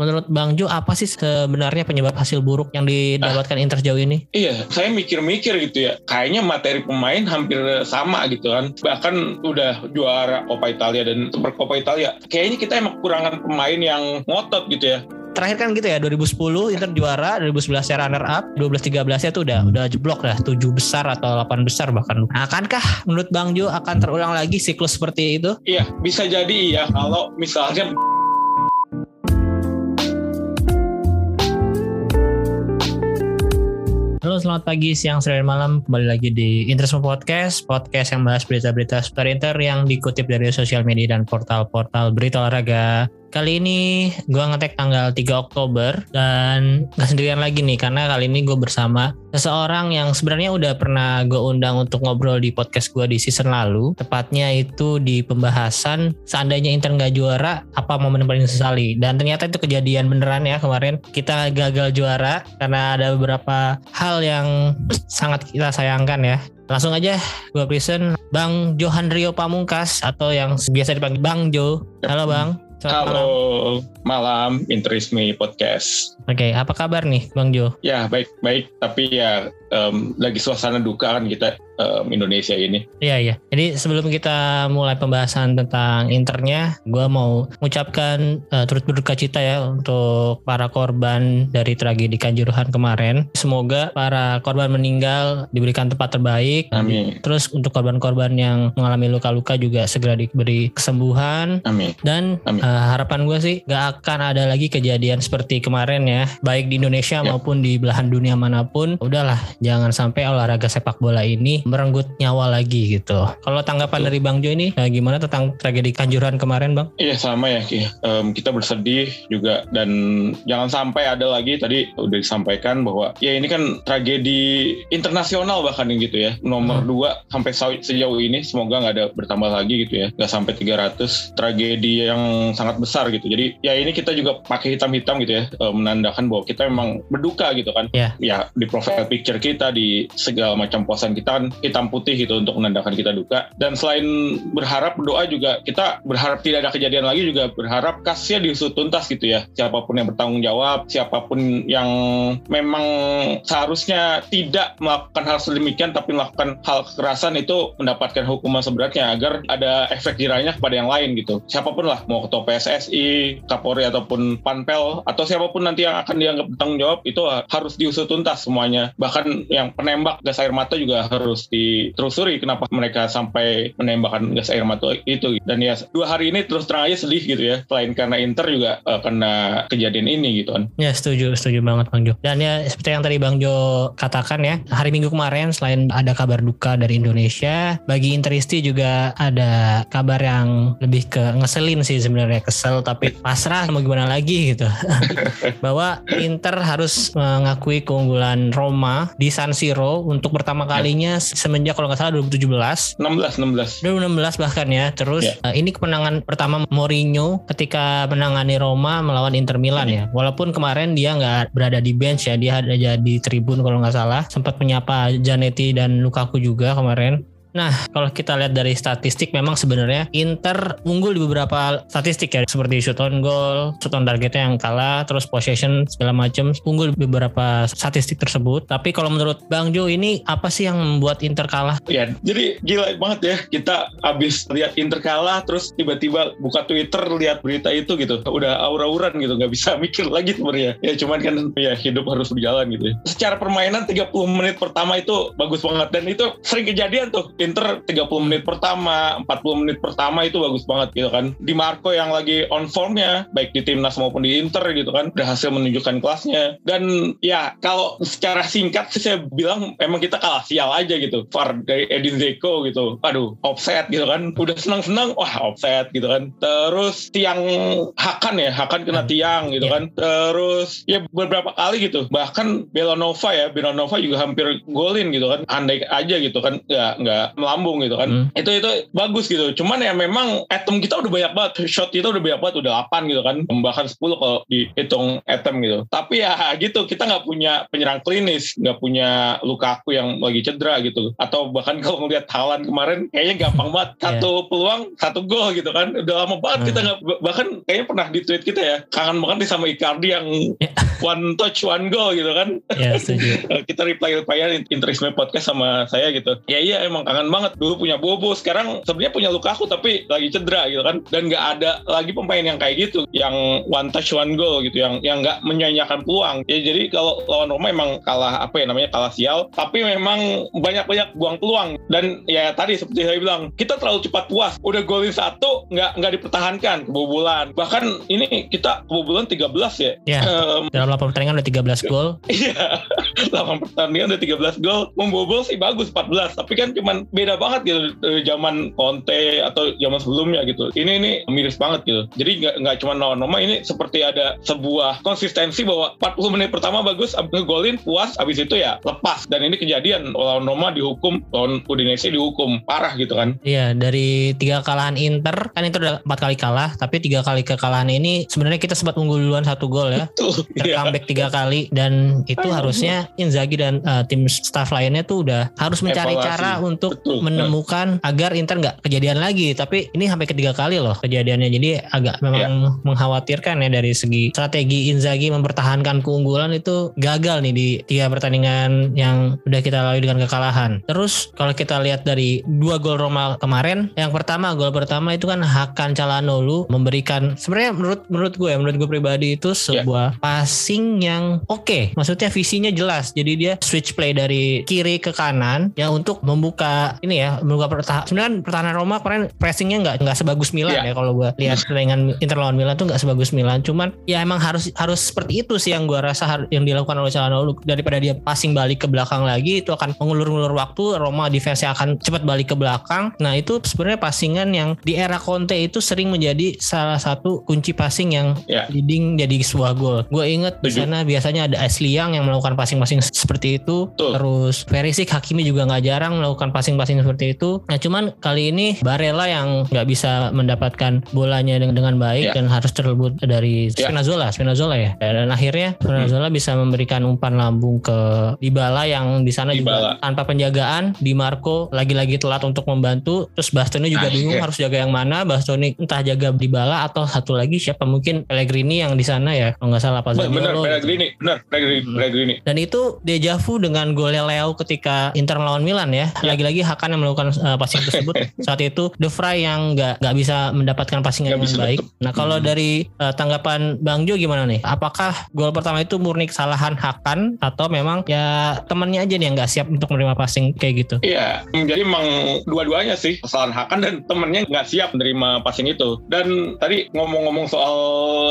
Menurut Bang Jo, apa sih sebenarnya penyebab hasil buruk yang didapatkan Inter sejauh ini? Iya, saya mikir-mikir gitu ya. Kayaknya materi pemain hampir sama gitu kan. Bahkan udah juara Coppa Italia dan Super Coppa Italia. Kayaknya kita emang kekurangan pemain yang ngotot gitu ya. Terakhir kan gitu ya 2010 Inter juara 2011 ya runner up 12 13 ya tuh udah udah jeblok lah 7 besar atau 8 besar bahkan nah, akankah menurut Bang Jo akan terulang lagi siklus seperti itu Iya bisa jadi iya kalau misalnya Halo selamat pagi, siang, sore, malam. Kembali lagi di Interisme Podcast Podcast yang bahas berita-berita seputar Inter Yang dikutip dari sosial media dan portal-portal berita olahraga Kali ini gue ngetek tanggal 3 Oktober dan gak sendirian lagi nih karena kali ini gue bersama seseorang yang sebenarnya udah pernah gue undang untuk ngobrol di podcast gue di season lalu. Tepatnya itu di pembahasan seandainya Inter nggak juara apa momen paling sesali. Dan ternyata itu kejadian beneran ya kemarin kita gagal juara karena ada beberapa hal yang sangat kita sayangkan ya. Langsung aja gue present Bang Johan Rio Pamungkas atau yang biasa dipanggil Bang Jo. Halo Bang. Selamat Halo, malam, malam Interisme Podcast. Oke, okay, apa kabar nih Bang Jo? Ya, baik-baik, tapi ya um, lagi suasana duka kan kita um, Indonesia ini. Iya iya. Jadi sebelum kita mulai pembahasan tentang internya, gue mau mengucapkan uh, turut berduka cita ya untuk para korban dari tragedi Kanjuruhan kemarin. Semoga para korban meninggal diberikan tempat terbaik. Amin. Terus untuk korban-korban yang mengalami luka-luka juga segera diberi kesembuhan. Amin. Dan Amin. Uh, harapan gue sih gak akan ada lagi kejadian seperti kemarin ya, baik di Indonesia ya. maupun di belahan dunia mana pun. Udahlah, jangan sampai olahraga sepak bola ini merenggut nyawa lagi gitu. Kalau tanggapan Betul. dari Bang Jo ini eh, gimana tentang tragedi Kanjuruhan kemarin Bang? Iya sama ya Ki. Um, kita bersedih juga dan jangan sampai ada lagi tadi udah disampaikan bahwa ya ini kan tragedi internasional bahkan gitu ya. Nomor hmm. dua sampai sejauh ini semoga nggak ada bertambah lagi gitu ya. Nggak sampai 300 tragedi yang sangat besar gitu. Jadi ya ini kita juga pakai hitam-hitam gitu ya menandakan bahwa kita memang berduka gitu kan. Yeah. Ya di profile picture kita di segala macam posan kita kan hitam putih gitu untuk menandakan kita duka. Dan selain berharap berdoa juga kita berharap tidak ada kejadian lagi juga berharap kasusnya diusut tuntas gitu ya. Siapa pun yang bertanggung jawab, siapa pun yang memang seharusnya tidak melakukan hal sedemikian tapi melakukan hal kekerasan itu mendapatkan hukuman seberatnya agar ada efek jerahnya kepada yang lain gitu. Siapa pun lah mau ketua PSSI, Kapolri ataupun Panpel atau siapa pun nanti yang akan dianggap bertanggung jawab itu harus diusut tuntas semuanya. Bahkan yang penembak gas air mata juga harus ditelusuri kenapa mereka sampai menembakkan gas air mata itu. Dan ya dua hari ini terus terang aja sedih gitu ya. Selain karena Inter juga uh, kena kejadian ini gitu kan. Ya setuju setuju banget Bang Jo. Dan ya seperti yang tadi Bang Jo katakan ya hari Minggu kemarin selain ada kabar duka dari Indonesia bagi Interisti juga ada kabar yang lebih ke ngeselin sih sebenarnya. Kesel tapi pasrah mau gimana lagi gitu. Bahwa Inter harus mengakui keunggulan Roma di San Siro untuk pertama kalinya semenjak kalau nggak salah 2017 16 16 2016 bahkan ya. Terus yeah. uh, ini kemenangan pertama Mourinho ketika menangani Roma melawan Inter Milan ya. Walaupun kemarin dia nggak berada di bench ya dia ada jadi tribun kalau nggak salah. Sempat menyapa Janetti dan Lukaku juga kemarin Nah, kalau kita lihat dari statistik memang sebenarnya Inter unggul di beberapa statistik ya seperti shoot on goal, shoot on targetnya yang kalah, terus possession segala macam unggul di beberapa statistik tersebut. Tapi kalau menurut Bang Jo ini apa sih yang membuat Inter kalah? Ya, jadi gila banget ya kita habis lihat Inter kalah terus tiba-tiba buka Twitter lihat berita itu gitu. Udah aura-auran gitu, nggak bisa mikir lagi sebenarnya. Ya cuman kan ya hidup harus berjalan gitu ya. Secara permainan 30 menit pertama itu bagus banget dan itu sering kejadian tuh Inter 30 menit pertama, 40 menit pertama itu bagus banget gitu kan. Di Marco yang lagi on formnya, baik di timnas maupun di Inter gitu kan, berhasil menunjukkan kelasnya. Dan ya kalau secara singkat sih saya bilang emang kita kalah sial aja gitu. Far dari Edin Zeko gitu, aduh offset gitu kan. Udah senang-senang, wah offset gitu kan. Terus tiang Hakan ya, Hakan kena tiang gitu yeah. kan. Terus ya beberapa kali gitu. Bahkan Belanova ya, Belanova juga hampir golin gitu kan. Andai aja gitu kan, nggak nggak melambung gitu kan. Hmm. Itu itu bagus gitu. Cuman ya memang atom kita udah banyak banget, shot kita udah banyak banget, udah 8 gitu kan. Bahkan 10 kalau dihitung atom gitu. Tapi ya gitu, kita nggak punya penyerang klinis, nggak punya Lukaku yang lagi cedera gitu. Atau bahkan kalau ngeliat Haaland kemarin kayaknya gampang banget. Iya. Satu peluang, satu gol gitu kan. Udah lama banget Hmm. kita nggak bahkan kayaknya pernah di tweet kita ya. Kangen banget nih sama Icardi yang Ya. one touch one goal gitu kan. Ya setuju. Eh, kita reply replyan interisme podcast sama saya gitu ya iya emang kangen banget dulu punya Bobo sekarang sebenarnya punya Lukaku tapi lagi cedera gitu kan. Dan nggak ada lagi pemain yang kayak gitu yang one touch one goal gitu yang yang nggak menyanyiakan peluang. Ya jadi kalau lawan Roma emang kalah apa ya namanya kalah sial. Tapi memang banyak-banyak buang peluang. Dan ya tadi seperti saya bilang kita terlalu cepat puas. Udah golin satu nggak nggak dipertahankan kebobolan. Bahkan ini kita kebobolan 13 ya. Ya. Em, Dalam 8 pertandingan udah 13 gol. Iya, 8 pertandingan udah 13 gol. Membobol sih bagus 14, tapi kan cuman beda banget gitu dari zaman Conte atau zaman sebelumnya gitu. Ini ini miris banget gitu. Jadi nggak nggak cuma lawan Roma ini seperti ada sebuah konsistensi bahwa 40 menit pertama bagus, abis ngegolin puas, abis itu ya lepas. Dan ini kejadian lawan Roma dihukum, lawan Udinese dihukum parah gitu kan. Iya dari tiga kekalahan Inter kan itu udah empat kali kalah tapi tiga kali kekalahan ini sebenarnya kita sempat unggul duluan satu gol ya Tuh, iya. comeback tiga kali dan itu harusnya Inzaghi dan uh, tim staff lainnya tuh udah harus mencari Evaluasi. cara untuk Betul. menemukan agar Inter nggak kejadian lagi tapi ini sampai ketiga kali loh kejadiannya jadi agak memang Iya. mengkhawatirkan ya dari segi strategi Inzaghi mempertahankan keunggulan itu gagal nih di tiga pertandingan yang udah kita lalui dengan kekalahan terus kalau kita lihat dari dua gol Roma kemarin yang pertama gol pertama itu kan Hakan Calhanoglu memberikan sebenarnya menurut menurut gue ya menurut gue pribadi itu Iya. sebuah passing yang oke maksudnya visinya jelas jadi dia switch play dari kiri ke kanan ya untuk membuka ini ya membuka pertahanan sebenarnya kan pertahanan Roma kemarin pressingnya nggak nggak sebagus Milan Iya. ya kalau gue lihat pertandingan Inter lawan Milan tuh nggak sebagus Milan cuman ya emang harus harus seperti itu sih yang gue rasa yang dilakukan oleh Calhanoglu daripada dia passing balik ke belakang lagi itu akan mengulur-ulur waktu Roma defense akan cepat balik ke belakang nah itu sebenarnya passingan yang di era Conte itu sering menjadi salah satu kunci passing yang Ya. leading jadi sebuah gol. Gue inget di sana biasanya ada Ashley Young yang melakukan passing-passing seperti itu. Betul. Terus Perisic Hakimi juga nggak jarang melakukan passing-passing seperti itu. Nah cuman kali ini Barella yang nggak bisa mendapatkan bolanya dengan, dengan baik Ya. dan harus terlebut dari Ya. Spinazzola, Spinazzola ya. Dan akhirnya Spinazzola bisa memberikan umpan lambung ke Dybala yang di sana juga tanpa penjagaan. Di Marco lagi-lagi telat untuk membantu. Terus Bastoni juga Ah, bingung iya. harus jaga yang mana. Bastoni entah jaga Dybala atau satu lagi siapa mungkin Pellegrini yang di sana ya kalau nggak salah Pak Bener, Zaniolo. Pellegrini, bener, Pellegrini, Hmm. Pellegrini. Dan itu deja vu dengan golnya Leo ketika Inter melawan Milan ya. Ya. Lagi-lagi Hakan yang melakukan uh, passing tersebut. Saat itu De Vrij yang nggak nggak bisa mendapatkan passingan Nggak yang baik. tutup. Nah kalau Hmm. dari uh, tanggapan Bang Jo gimana nih? Apakah gol pertama itu murni kesalahan Hakan atau memang ya temannya aja nih yang nggak siap untuk menerima passing kayak gitu? Iya, jadi emang dua-duanya sih kesalahan Hakan dan temennya nggak siap menerima passing itu. Dan tadi ngomong-ngomong soal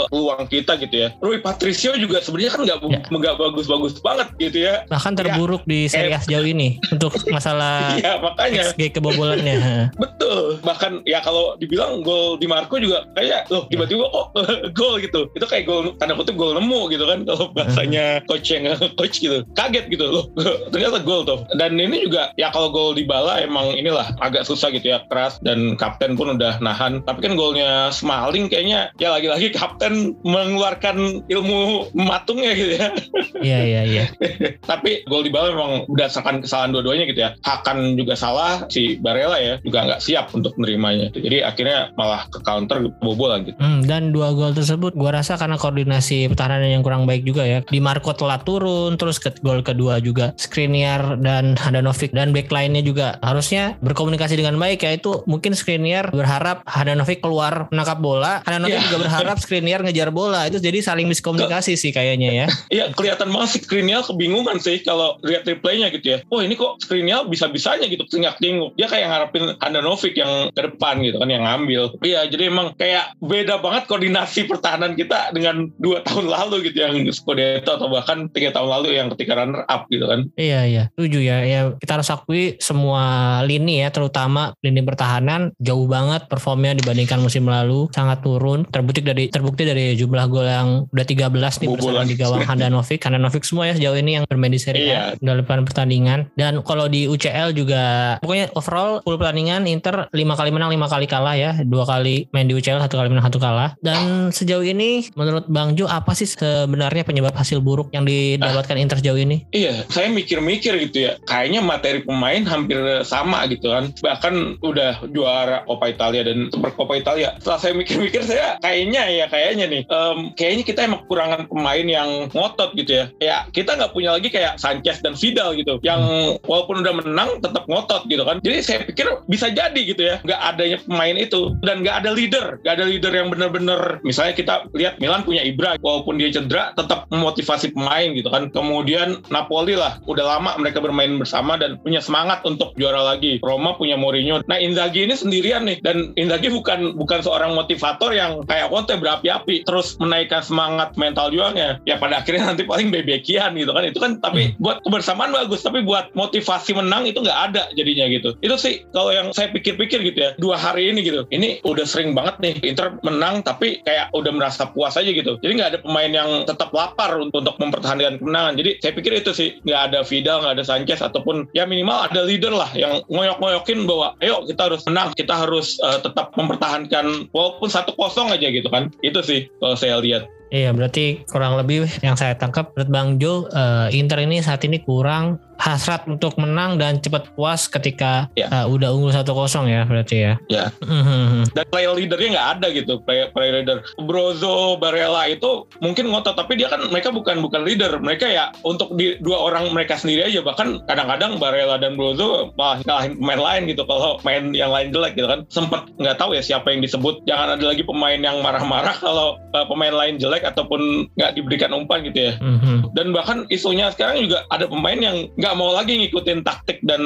peluang kita gitu ya, Rui Patricio juga sebenarnya kan nggak Ya. nggak bagus-bagus banget gitu ya. Bahkan terburuk di Serie A sejauh ini untuk masalah Iya makanya XG kebobolannya. betul. Bahkan ya kalau dibilang gol di Marco juga kayak loh tiba-tiba kok gol gitu. Itu kayak gol tanda kutip gol nemu gitu kan kalau bahasanya coach yang coach gitu. Kaget gitu loh. Ternyata gol tuh. Dan ini juga ya kalau gol di bala emang inilah agak susah gitu ya keras dan kapten pun udah nahan. Tapi kan golnya Smalling kayaknya ya lagi-lagi kapten mengeluarkan ilmu matungnya gitu ya. Iya iya iya. Tapi gol di bawah memang berdasarkan kesalahan dua-duanya gitu ya. Hakan juga salah, si Barella ya juga nggak siap untuk menerimanya. Jadi akhirnya malah ke counter kebobolan gitu. Hmm, dan dua gol tersebut gua rasa karena koordinasi pertahanan yang kurang baik juga ya. Di Marco telat turun, terus ke gol kedua juga Skriniar dan Handanovic dan backline-nya juga harusnya berkomunikasi dengan baik ya. Itu mungkin Skriniar berharap Handanovic keluar menangkap bola, Handanovic Iya. juga berharap Skriniar ngejar bola. Itu jadi saling miskomunikasi sih kayaknya ya. Iya kelihatan banget si Skriniar kebingungan sih kalau lihat replaynya gitu ya. Oh ini kok Skriniar bisa-bisanya gitu tinggal-tinggung. Dia kayak ngarepin Handanovic yang ke depan gitu kan yang ngambil. Iya jadi emang kayak beda banget koordinasi pertahanan kita dengan dua tahun lalu gitu yang Scudetto atau bahkan tiga tahun lalu yang ketika runner up gitu kan. Iya iya, setuju ya. Ya kita harus akui semua lini ya, terutama lini pertahanan jauh banget performnya dibandingkan musim lalu, sangat turun. Terbukti dari terbukti dari jumlah gol yang udah 13 nih bersama di gawang Handanovic. Handanovic semua ya sejauh ini yang bermain di Serie A Iya. dalam pertandingan. Dan kalau di UCL juga pokoknya overall full pertandingan Inter lima kali menang lima kali kalah ya. Dua kali main di UCL satu kali menang satu kalah. Dan sejauh ini menurut Bang Jo apa sih sebenarnya penyebab hasil buruk yang didapatkan Inter sejauh ini? Iya, saya mikir-mikir gitu ya. Kayaknya materi pemain hampir sama gitu kan. Bahkan udah juara Coppa Italia dan Super Coppa Italia. Setelah saya mikir-mikir, saya kayaknya ya kayaknya nih, em, kayaknya kita emang kekurangan pemain yang ngotot gitu ya. Ya kita nggak punya lagi kayak Sanchez dan Vidal gitu, yang walaupun udah menang tetap ngotot gitu kan. Jadi saya pikir bisa jadi gitu ya, nggak adanya pemain itu dan nggak ada leader, nggak ada leader yang bener-bener. Misalnya kita lihat Milan punya Ibra, walaupun dia cedera tetap memotivasi pemain gitu kan. Kemudian Napoli lah, udah lama mereka bermain bersama dan punya semangat untuk juara lagi. Roma punya Mourinho. Nah Inzaghi ini sendirian nih dan Inzaghi bukan bukan seorang motivator yang kayak Conte berapi-api terus menaikkan semangat mental juangnya. Ya pada akhirnya nanti paling bebekian gitu kan. Itu kan tapi buat kebersamaan bagus tapi buat motivasi menang itu nggak ada jadinya gitu. Itu sih kalau yang saya pikir-pikir gitu ya dua hari ini gitu. Ini udah sering banget nih Inter menang tapi kayak udah merasa puas aja gitu. Jadi nggak ada pemain yang tetap lapar untuk, untuk mempertahankan kemenangan. Jadi saya pikir itu sih nggak ada Vidal, nggak ada Sanchez ataupun ya minimal ada leader lah yang ngoyok-ngoyokin bahwa ayo kita harus menang, kita harus uh, tetap mempertahankan walaupun satu kosong aja gitu kan. Itu sih kalau saya lihat. Iya berarti kurang lebih yang saya tangkap menurut Bang Jo eh, Inter ini saat ini kurang hasrat untuk menang dan cepat puas ketika Ya. eh, udah unggul 1-0 ya berarti ya. Ya. Mhm. Dan player leadernya nggak ada gitu, player, player leader. Brozo, Barella itu mungkin ngotot, tapi dia kan mereka bukan bukan leader. Mereka ya untuk di dua orang mereka sendiri aja. Bahkan kadang-kadang Barella dan Brozo malah ngalahin pemain lain gitu. Kalau main yang lain jelek gitu kan. Sempet nggak tahu ya siapa yang disebut. Jangan ada lagi pemain yang marah-marah kalau uh, pemain lain jelek ataupun nggak diberikan umpan gitu ya. Mhm. Dan bahkan isunya sekarang juga ada pemain yang nggak mau lagi ngikutin taktik dan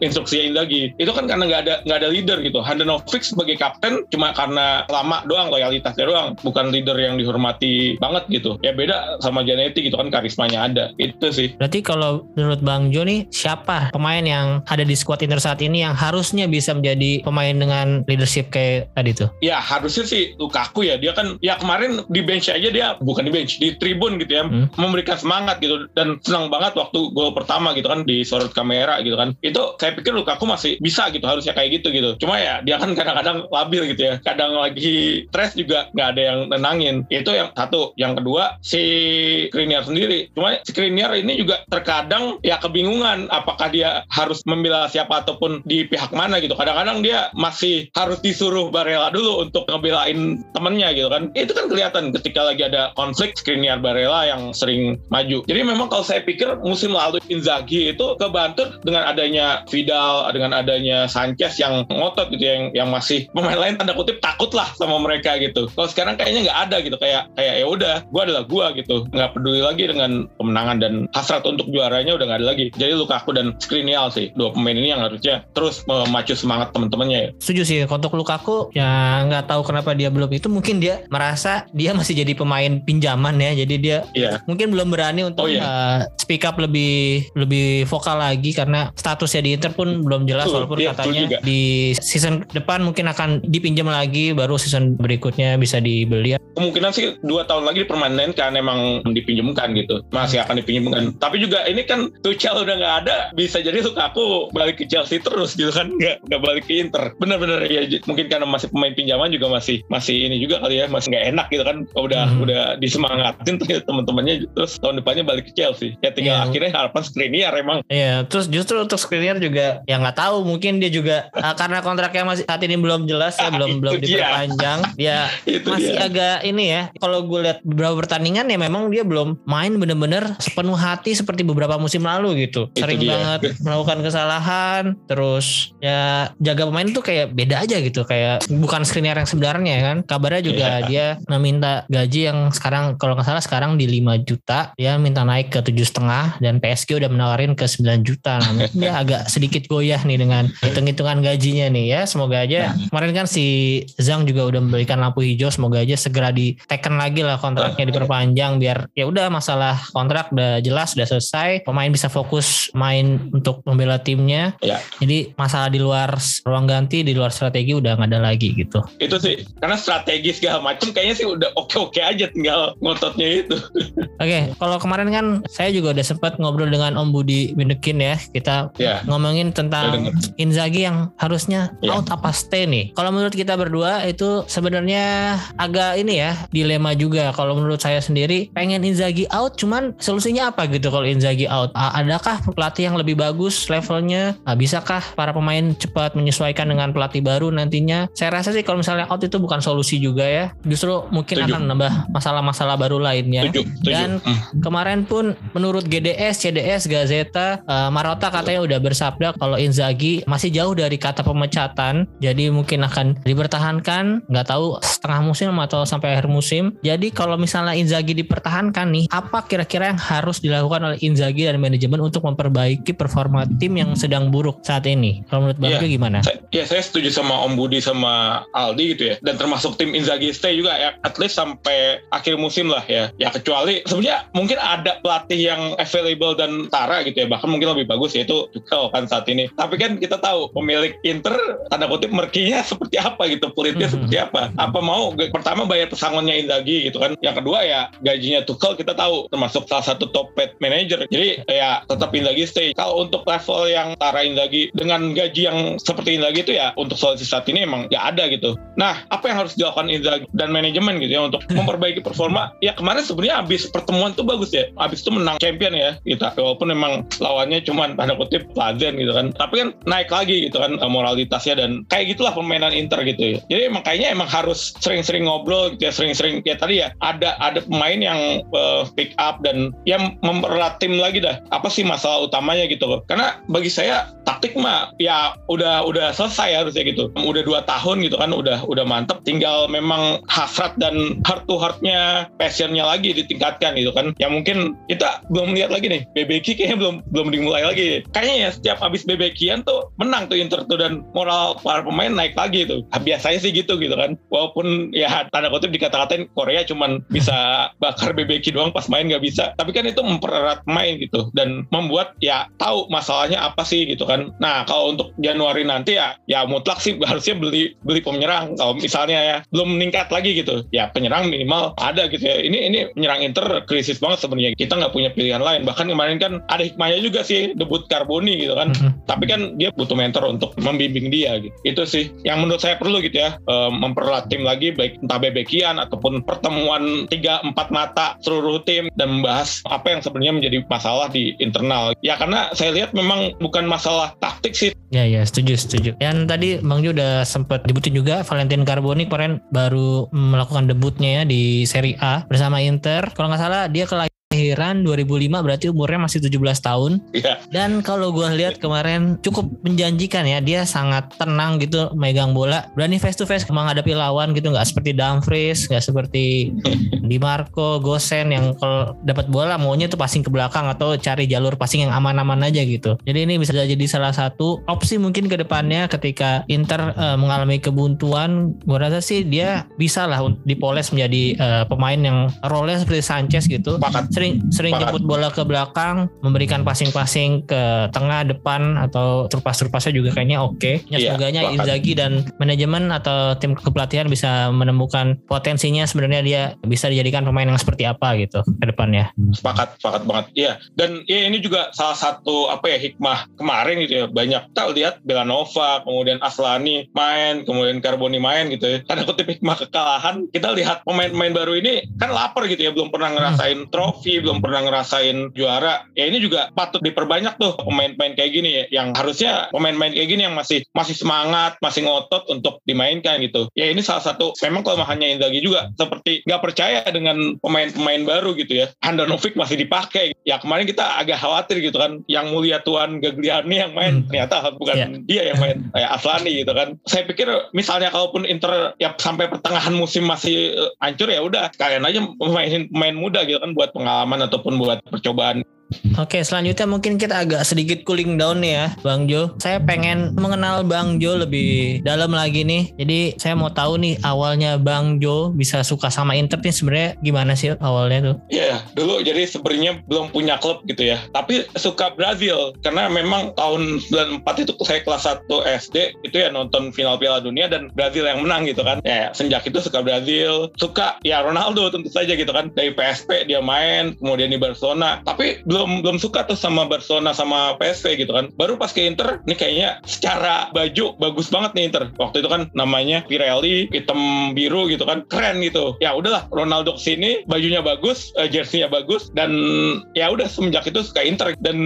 instruksi Inzaghi. Itu kan karena nggak ada nggak ada leader gitu. Handanovic sebagai kapten cuma karena lama doang loyalitasnya doang, bukan leader yang dihormati banget gitu. Ya beda sama Janetti gitu kan karismanya ada. Itu sih. Berarti kalau menurut Bang Jo nih siapa pemain yang ada di squad Inter saat ini yang harusnya bisa menjadi pemain dengan leadership kayak tadi tuh? Ya harusnya sih Lukaku ya. Dia kan ya kemarin di bench aja dia bukan di bench, di tribun gitu ya, Hmm. memberikan semangat gitu dan senang banget waktu gol pertama gitu kan di sorot kamera gitu kan. Itu saya pikir Lukaku masih bisa gitu harusnya kayak gitu gitu. Cuma ya dia kan kadang-kadang labil gitu ya. Kadang lagi stres juga nggak ada yang nenangin. Itu yang satu. Yang kedua si Skriniar sendiri. Cuma si Skriniar ini juga terkadang ya kebingungan apakah dia harus membela siapa ataupun di pihak mana gitu. Kadang-kadang dia masih harus disuruh Barella dulu untuk ngebelain temennya gitu kan. Itu kan kelihatan ketika lagi ada konflik Skriniar Barella yang sering maju. Jadi memang kalau saya pikir musim lalu Inzaghi itu kebantu dengan adanya Vidal, dengan adanya Sanchez yang ngotot gitu yang yang masih pemain lain tanda kutip takut lah sama mereka gitu. Kalau sekarang kayaknya nggak ada gitu kayak kayak ya udah, gue adalah gue gitu, nggak peduli lagi dengan kemenangan dan hasrat untuk juaranya udah nggak ada lagi. Jadi Lukaku dan Skriniar sih dua pemain ini yang harusnya terus memacu semangat teman-temannya ya. Setuju sih untuk Lukaku ya nggak tahu kenapa dia belum itu mungkin dia merasa dia masih jadi pemain pinjaman ya jadi dia Iya. mungkin belum berani untuk Oh, iya. uh, speak up lebih lebih vokal lagi karena statusnya di Inter pun belum jelas Betul, walaupun iya, katanya di season depan mungkin akan dipinjam lagi baru season berikutnya bisa dibeli. Kemungkinan sih dua tahun lagi dipermanenkan emang dipinjemkan gitu. Masih akan dipinjemkan tapi juga ini kan Tuchel udah nggak ada bisa jadi Lukaku balik ke Chelsea terus gitu kan. Nggak nggak balik ke Inter. Bener-bener ya mungkin karena masih pemain pinjaman juga masih masih ini juga kali ya masih nggak enak gitu kan. Udah Mhm. udah disemangatin tuh ya teman-temannya. Terus tahun depannya balik ke Chelsea. Ya tinggal Iya. akhirnya harapan Skriniar emang. Iya, terus justru untuk Skriniar juga ya nggak tahu mungkin dia juga uh, karena kontraknya masih saat ini belum jelas ya Ah, belum belum diperpanjang. Dia itu masih dia. agak ini ya kalau gue lihat beberapa pertandingan ya memang dia belum main bener-bener sepenuh hati seperti beberapa musim lalu gitu. Itu sering dia. banget melakukan kesalahan terus ya jaga pemain tuh kayak beda aja gitu kayak bukan Skriniar yang sebenarnya kan. Kabarnya juga Iya. dia meminta gaji yang sekarang kalau nggak salah sekarang di 5 juta dia minta naik ke tujuh setengah dan PSG udah ditawarin ke 9 juta. Nah, dia agak sedikit goyah nih dengan hitung-hitungan gajinya nih ya. Semoga aja kemarin kan si Zhang juga udah memberikan lampu hijau. Semoga aja segera diteken lagi lah kontraknya diperpanjang biar ya udah masalah kontrak udah jelas udah selesai. Pemain bisa fokus main untuk membela timnya. Ya. Jadi masalah di luar ruang ganti, di luar strategi udah nggak ada lagi gitu. Itu sih karena strategi segala macam kayaknya sih udah oke-oke aja tinggal ngototnya itu. Oke, kalau kemarin kan saya juga udah sempat ngobrol dengan Om Budi Bindekin ya. Kita Ya. ngomongin tentang. Inzaghi yang harusnya Ya. out apa stay nih. Kalau menurut kita berdua itu sebenarnya agak ini ya dilema juga. Kalau menurut saya sendiri pengen Inzaghi out, cuman solusinya apa gitu kalau Inzaghi out? Adakah pelatih yang lebih bagus levelnya? Ah, bisakah para pemain cepat menyesuaikan dengan pelatih baru nantinya? Saya rasa sih kalau misalnya out itu bukan solusi juga ya. Justru mungkin Setuju. akan menambah masalah-masalah baru lainnya. Tujuh, tujuh. Dan Hmm. Kemarin pun menurut GDS, CDS, Gazeta, eh, Marotta katanya udah bersabda kalau Inzaghi masih jauh dari kata pemecatan, jadi mungkin akan dipertahankan, nggak tahu setengah musim atau sampai akhir musim. Jadi kalau misalnya Inzaghi dipertahankan nih, apa kira-kira yang harus dilakukan oleh Inzaghi dan manajemen untuk memperbaiki performa tim yang sedang buruk saat ini? Kalau menurut Bang. Rio gimana? Saya- Ya saya setuju sama Om Budi sama Aldi gitu ya dan termasuk tim Inzaghi stay juga ya at least sampai akhir musim lah ya ya kecuali sebenarnya mungkin ada pelatih yang available dan tara gitu ya bahkan mungkin lebih bagus yaitu Tuchel kan saat ini tapi kan kita tahu pemilik Inter tanda kutip merkinya seperti apa gitu pelitnya Mhm. seperti apa apa mau pertama bayar pesangonnya Inzaghi gitu kan yang kedua ya gajinya Tuchel kita tahu termasuk salah satu top paid manager jadi ya tetap Inzaghi stay kalau untuk level yang tara Inzaghi dengan gaji yang seperti Inzaghi itu ya untuk solusi saat ini emang nggak ada gitu. Nah, apa yang harus dilakukan Inzaghi dan manajemen gitu ya untuk memperbaiki performa? Ya kemarin sebenarnya habis pertemuan tuh bagus ya. Habis itu menang champion ya kita. Walaupun memang lawannya cuman tanda kutip Plazen gitu kan. Tapi kan naik lagi gitu kan eh, moralitasnya dan kayak gitulah permainan Inter gitu ya. Jadi emang kayaknya emang harus sering-sering ngobrol gitu ya, sering-sering ya tadi ya ada ada pemain yang eh, pick up dan yang mempererat tim lagi dah. Apa sih masalah utamanya gitu loh. Karena bagi saya taktik mah ya udah udah selesai harusnya gitu. Udah dua tahun gitu kan udah udah mantep. Tinggal memang hasrat dan heart to heartnya passionnya lagi ditingkatkan gitu kan. Ya mungkin kita belum lihat lagi nih. BBK kayaknya belum belum dimulai lagi. Kayaknya ya setiap habis BBK-an tuh menang tuh Inter tuh dan moral para pemain naik lagi tuh. Nah, biasanya sih gitu gitu kan. Walaupun ya tanda kutip dikata-katain Korea cuman bisa bakar BBK doang pas main nggak bisa. Tapi kan itu mempererat main gitu dan membuat ya tahu masalahnya apa sih gitu kan. Nah kalau untuk Januari nanti ya ya mutlak sih harusnya beli beli penyerang. Kalau misalnya ya belum meningkat lagi gitu, ya penyerang minimal ada gitu ya. Ini ini penyerang Inter krisis banget sebenarnya. Kita nggak punya pilihan lain. Bahkan kemarin kan ada hikmahnya juga sih debut Carboni gitu kan. Mhm. Tapi kan dia butuh mentor untuk membimbing dia gitu. Itu sih yang menurut saya perlu gitu ya. eh, mempererat tim lagi baik entah bebekian ataupun pertemuan 3 4 mata seluruh tim dan membahas apa yang sebenarnya menjadi masalah di internal. Ya karena saya lihat memang bukan masalah taktik sih. Ya ya setuju setuju. Dan tadi Bang Ju udah sempat debutin juga Valentin Carboni kemarin baru melakukan debutnya ya di Serie A bersama Inter. Kalau nggak salah dia kelahiran 2005 berarti umurnya masih 17 tahun. Ya, Dan kalau gue lihat kemarin cukup menjanjikan ya dia sangat tenang gitu megang bola, berani face to face menghadapi lawan gitu nggak seperti Dumfries, nggak seperti Di Marco, Gosen yang kalau dapat bola maunya tuh passing ke belakang atau cari jalur passing yang aman-aman aja gitu. Jadi ini bisa jadi salah satu opsi mungkin ke depannya ketika Inter eh, mengalami kebuntuan, gue rasa sih dia bisa lah dipoles menjadi eh, pemain yang role-nya seperti Sanchez gitu sepakat. Sering sering Sepakat. jemput bola ke belakang, memberikan passing-passing ke tengah, depan atau turpas-turpasnya juga kayaknya oke. Ya Iya, sepakat. Inzaghi dan manajemen atau tim kepelatihan bisa menemukan potensinya sebenarnya dia bisa dijadikan pemain yang seperti apa gitu ke depannya. Sepakat, sepakat banget. Iya. Dan ya ini juga salah satu apa ya hikmah kemarin gitu ya. Banyak kita lihat Belanova, kemudian Aslani main, kemudian Carboni main gitu ya. Karena kutip hikmah kekalahan, kita lihat pemain-pemain baru ini kan lapar gitu ya, belum pernah ngerasain trofi, belum pernah ngerasain juara. Ya ini juga patut diperbanyak tuh pemain-pemain kayak gini ya, yang harusnya pemain-pemain kayak gini yang masih masih semangat, masih ngotot untuk dimainkan gitu. Ya ini salah satu memang kelemahannya Inzaghi juga seperti nggak percaya dengan pemain-pemain baru gitu ya. Handanovic masih dipakai. Ya kemarin kita agak khawatir gitu kan, yang mulia Tuan Gagliani yang main Hmm. ternyata bukan Ya. dia yang main kayak Aslani gitu kan. Saya pikir misalnya kalaupun Inter ya sampai pertengahan musim masih eh, hancur ya udah kalian aja mainin pemain muda gitu kan buat pengalaman ataupun buat percobaan Oke, selanjutnya mungkin kita agak sedikit cooling down nih ya, Bang Jo. Saya pengen mengenal Bang Jo lebih dalam lagi nih. Jadi saya mau tahu nih awalnya Bang Jo bisa suka sama Inter nih sebenarnya gimana sih awalnya tuh? Iya, dulu jadi sebenarnya belum punya klub gitu ya. Tapi suka Brazil karena memang tahun 94 itu saya kelas 1 SD itu ya nonton final Piala Dunia dan Brazil yang menang gitu kan. Ya, sejak itu suka Brazil, suka ya Ronaldo tentu saja gitu kan. Dari PSP dia main, kemudian di Barcelona. Tapi belum belum suka tuh sama Barcelona sama PSV gitu kan. Baru pas ke Inter, ini kayaknya secara baju bagus banget nih Inter. Waktu itu kan namanya Pirelli, hitam biru gitu kan, keren gitu. Ya udahlah, Ronaldo ke sini, bajunya bagus, uh, jersey-nya bagus, dan ya udah semenjak itu suka Inter dan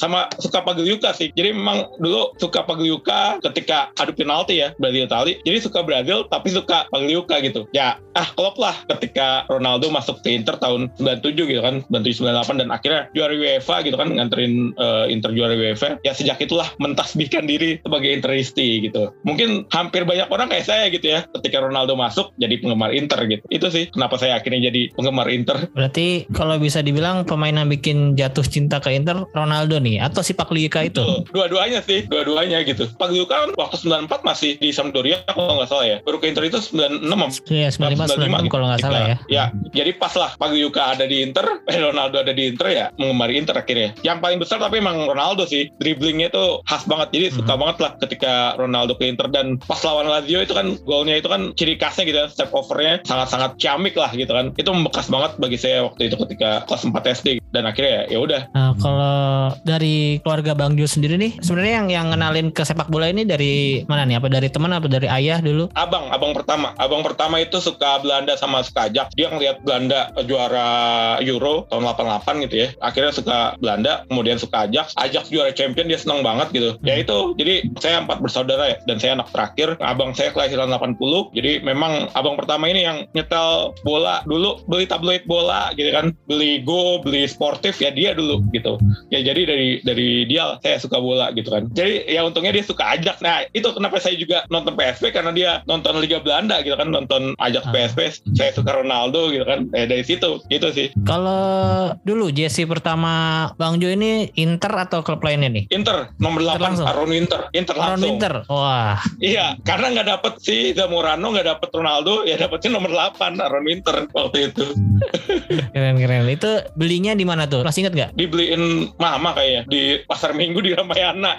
sama suka Pagliuca sih. Jadi memang dulu suka Pagliuca ketika adu penalti ya Brazil Itali. Jadi suka Brazil tapi suka Pagliuca gitu. Ya ah klop lah ketika Ronaldo masuk ke Inter tahun 97 gitu kan, 97 98 dan akhirnya juara UEFA gitu kan nganterin uh, Inter juara UEFA. Ya sejak itulah mentasbihkan diri sebagai Interisti gitu. Mungkin hampir banyak orang kayak saya gitu ya ketika Ronaldo masuk jadi penggemar Inter gitu. Itu sih kenapa saya akhirnya jadi penggemar Inter. Berarti kalau bisa dibilang pemain yang bikin jatuh cinta ke Inter Ronaldo nih atau si Pagliuca itu? Dua-duanya sih dua-duanya gitu. Pagliuca kan waktu 94 masih di Sampdoria kalau nggak salah ya. Baru ke Inter itu 96 iya 95 96 kalau nggak salah ya. Ya jadi pas lah Pagliuca ada di Inter Ronaldo ada di Inter ya penggemar Inter akhirnya. Yang paling besar tapi emang Ronaldo sih. Dribblingnya itu khas banget. Jadi suka hmm. banget lah ketika Ronaldo ke Inter dan pas lawan Lazio itu kan golnya itu kan ciri khasnya gitu ya. Step overnya sangat-sangat ciamik lah gitu kan. Itu membekas banget bagi saya waktu itu ketika kelas 4 SD dan akhirnya ya udah. Nah, kalau dari keluarga Bang Jo sendiri nih sebenarnya yang yang ngenalin ke sepak bola ini dari mana nih? Apa dari teman apa dari ayah dulu? Abang, abang pertama. Abang pertama itu suka Belanda sama suka Ajax. Dia ngeliat Belanda juara Euro tahun 88 gitu ya. Akhirnya suka Belanda, kemudian suka Ajax. Ajax juara champion dia senang banget gitu. Ya hmm. itu, jadi saya empat bersaudara ya, dan saya anak terakhir. Abang saya kelahiran 80, jadi memang abang pertama ini yang nyetel bola dulu, beli tabloid bola gitu kan, beli Go, beli sportif ya dia dulu gitu. Ya jadi dari dari dia saya suka bola gitu kan. Jadi ya untungnya dia suka Ajax. Nah itu kenapa saya juga nonton PSV karena dia nonton Liga Belanda gitu kan, nonton Ajax ah. PSV. Saya suka Ronaldo gitu kan. Eh dari situ, itu sih. Kalau dulu Jesse pertama Bang Jo ini Inter atau klub lainnya nih? Inter, nomor 8, Aron Inter. Inter langsung. Aron Inter, wah. Iya, karena nggak dapet si Zamorano, nggak dapet Ronaldo, ya dapetnya nomor 8, Aron Inter waktu itu. Keren-keren. Itu belinya di mana tuh? Masih inget nggak? Dibeliin mama kayaknya, di Pasar Minggu di Ramayana.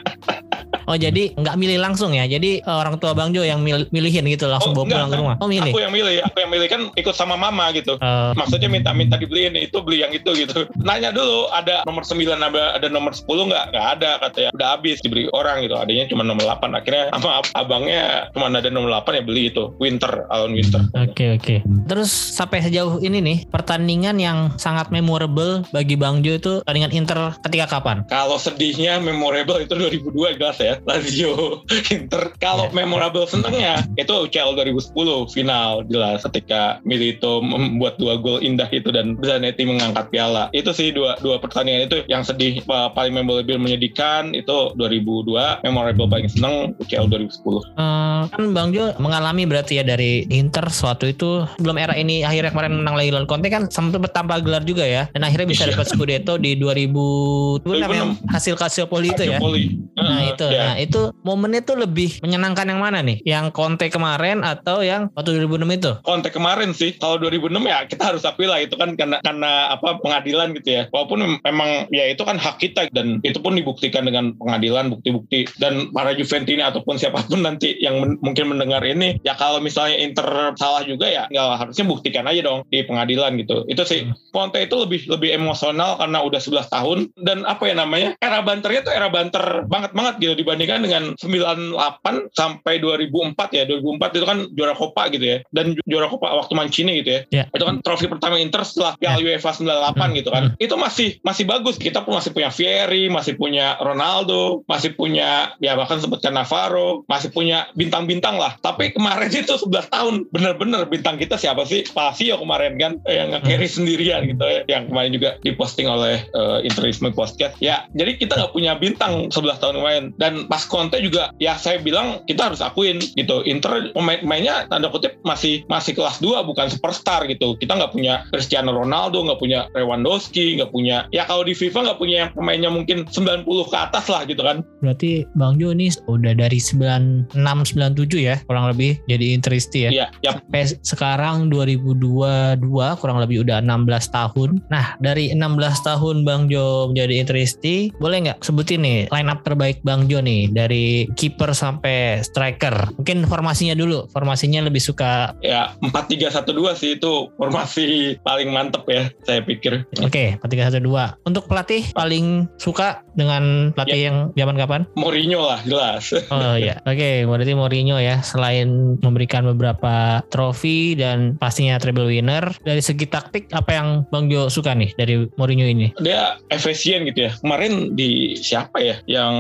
Oh jadi nggak milih langsung ya? Jadi uh, orang tua Bang Jo yang mil milihin gitu langsung oh, bawa pulang ke rumah? Oh milih? Aku yang milih, aku yang milih kan ikut sama mama gitu. Uh. Maksudnya minta-minta dibeliin itu beli yang itu gitu. Nanya dulu ada nomor 9 ada ada nomor 10 nggak? Nggak ada katanya. Udah habis dibeli orang gitu. Adanya cuma nomor 8. Akhirnya sama abangnya cuma ada nomor 8 ya beli itu. Winter, Alon Winter. Oke okay, oke. Okay. Terus sampai sejauh ini nih pertandingan yang sangat memorable bagi Bang Jo itu pertandingan Inter ketika kapan? Kalau sedihnya memorable itu 2002 jelas ya. Lazio Inter. Kalau yeah. memorable senengnya itu UCL 2010 final jelas ketika Milito membuat dua gol indah itu dan Zanetti mengangkat piala. Itu sih dua dua pertandingan itu yang sedih paling memorable menyedihkan itu 2002 memorable paling seneng UCL 2010 uh, kan Bang Jo mengalami berarti ya dari Inter suatu itu belum era ini akhirnya kemarin menang lagi lawan Conte kan sempat bertambah gelar juga ya dan akhirnya bisa. Dapat Scudetto di 2000 itu namanya hasil Calciopoli itu ya? Nah uh, itu. yeah. nah itu momennya tuh lebih menyenangkan yang mana nih? Yang Conte kemarin atau yang waktu 2006 itu? Conte kemarin sih. Kalau 2006 ya kita harus akui lah itu kan karena karena apa pengadilan gitu ya. Walaupun memang ya itu kan hak kita dan itu pun dibuktikan dengan pengadilan bukti-bukti. Dan para Juventini ataupun siapa pun nanti yang men mungkin mendengar ini ya kalau misalnya Inter salah juga ya nggak harusnya buktikan aja dong di pengadilan gitu. Itu sih. Hmm. Conte itu lebih lebih emosional karena udah 11 tahun dan apa ya namanya era banternya tuh era banter banget banget gitu dibandingkan dengan 98 sampai 2004 ya 2004 itu kan juara Copa gitu ya dan juara Copa waktu Mancini gitu ya yeah. itu kan trofi pertama Inter setelah Piala yeah. UEFA 98 hmm. gitu kan hmm. itu masih masih bagus kita pun masih punya Fieri masih punya Ronaldo masih punya ya bahkan sebutkan Navarro masih punya bintang-bintang lah tapi kemarin itu 11 tahun bener-bener bintang kita siapa sih Palacio kemarin kan yang nge-carry hmm. sendirian gitu ya yang kemarin juga di diposting oleh uh, Interisme Podcast. Ya, jadi kita nggak punya bintang 11 tahun kemarin. Dan pas Conte juga, ya saya bilang kita harus akuin gitu. Inter pemain-pemainnya tanda kutip masih masih kelas 2 bukan superstar gitu. Kita nggak punya Cristiano Ronaldo, nggak punya Lewandowski, nggak punya ya kalau di FIFA nggak punya yang pemainnya mungkin 90 ke atas lah gitu kan. Berarti Bang Jo ini udah dari 96 97 ya kurang lebih jadi Interisti ya. Iya, yep. Sampai sekarang 2022 kurang lebih udah 16 tahun. Nah, dari 16 tahun Bang Jo menjadi Interisti, boleh nggak sebutin nih line up terbaik Bang Jo nih dari kiper sampai striker. Mungkin formasinya dulu. Formasinya lebih suka ya 4-3-1-2 sih itu formasi paling mantep ya saya pikir. Oke, okay, 4-3-1-2. Untuk pelatih paling suka dengan pelatih ya. yang zaman kapan? Mourinho lah jelas. Oh iya. Oke, okay, berarti Mourinho ya selain memberikan beberapa trofi dan pastinya treble winner dari segi taktik apa yang Bang Jo suka nih dari Mourinho ini? Dia efisien gitu ya. Kemarin di siapa ya yang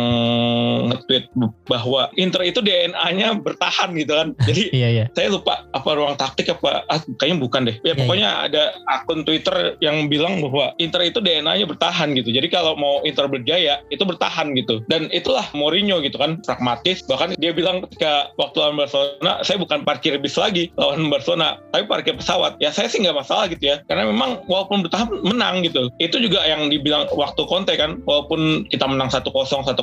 nge-tweet bahwa Inter itu DNA-nya bertahan gitu kan. Jadi iya, iya. saya lupa apa ruang taktik apa ah, kayaknya bukan deh. Ya iya, pokoknya iya. ada akun Twitter yang bilang bahwa Inter itu DNA-nya bertahan gitu. Jadi kalau mau Inter berjaya itu bertahan gitu. Dan itulah Mourinho gitu kan pragmatis. Bahkan dia bilang ketika waktu lawan Barcelona saya bukan parkir bis lagi lawan Barcelona tapi parkir pesawat. Ya saya sih nggak masalah gitu ya. Karena memang walaupun bertahan menang gitu. Itu juga yang dibilang waktu Conte kan walaupun kita menang 1-0 1-0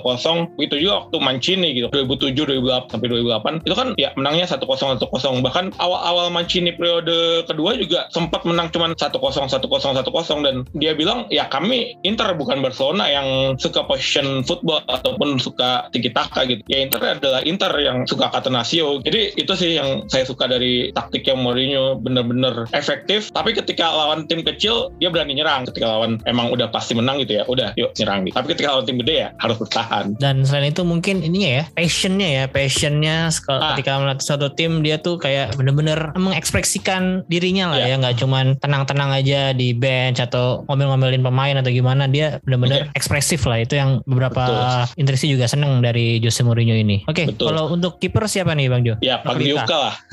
itu juga waktu Mancini gitu. 2007 2008 sampai 2008 itu kan ya menangnya 1-0 1-0 bahkan awal-awal Mancini periode kedua juga sempat menang cuma 1-0 1-0 1-0 dan dia bilang ya kami Inter bukan Barcelona yang suka position football ataupun suka tiki taka gitu. Ya Inter adalah Inter yang suka Catenaccio jadi itu sih yang saya suka dari taktik yang Mourinho bener-bener efektif. Tapi ketika lawan tim kecil dia berani nyerang. Ketika lawan emang udah pasti menang gitu ya udah yuk nyerang gitu tapi ketika lawan tim gede ya harus bertahan. Dan selain itu mungkin ininya ya passionnya ya passionnya ah. ketika melatih suatu tim dia tuh kayak bener-bener mengekspresikan dirinya lah yeah. ya nggak cuman tenang-tenang aja di bench atau ngomel-ngomelin pemain atau gimana dia bener-bener yeah. ekspresif lah. Itu yang beberapa interesi juga seneng dari Jose Mourinho ini. Oke okay, kalau untuk kiper siapa nih Bang Jo? Ya Pagliuca lah.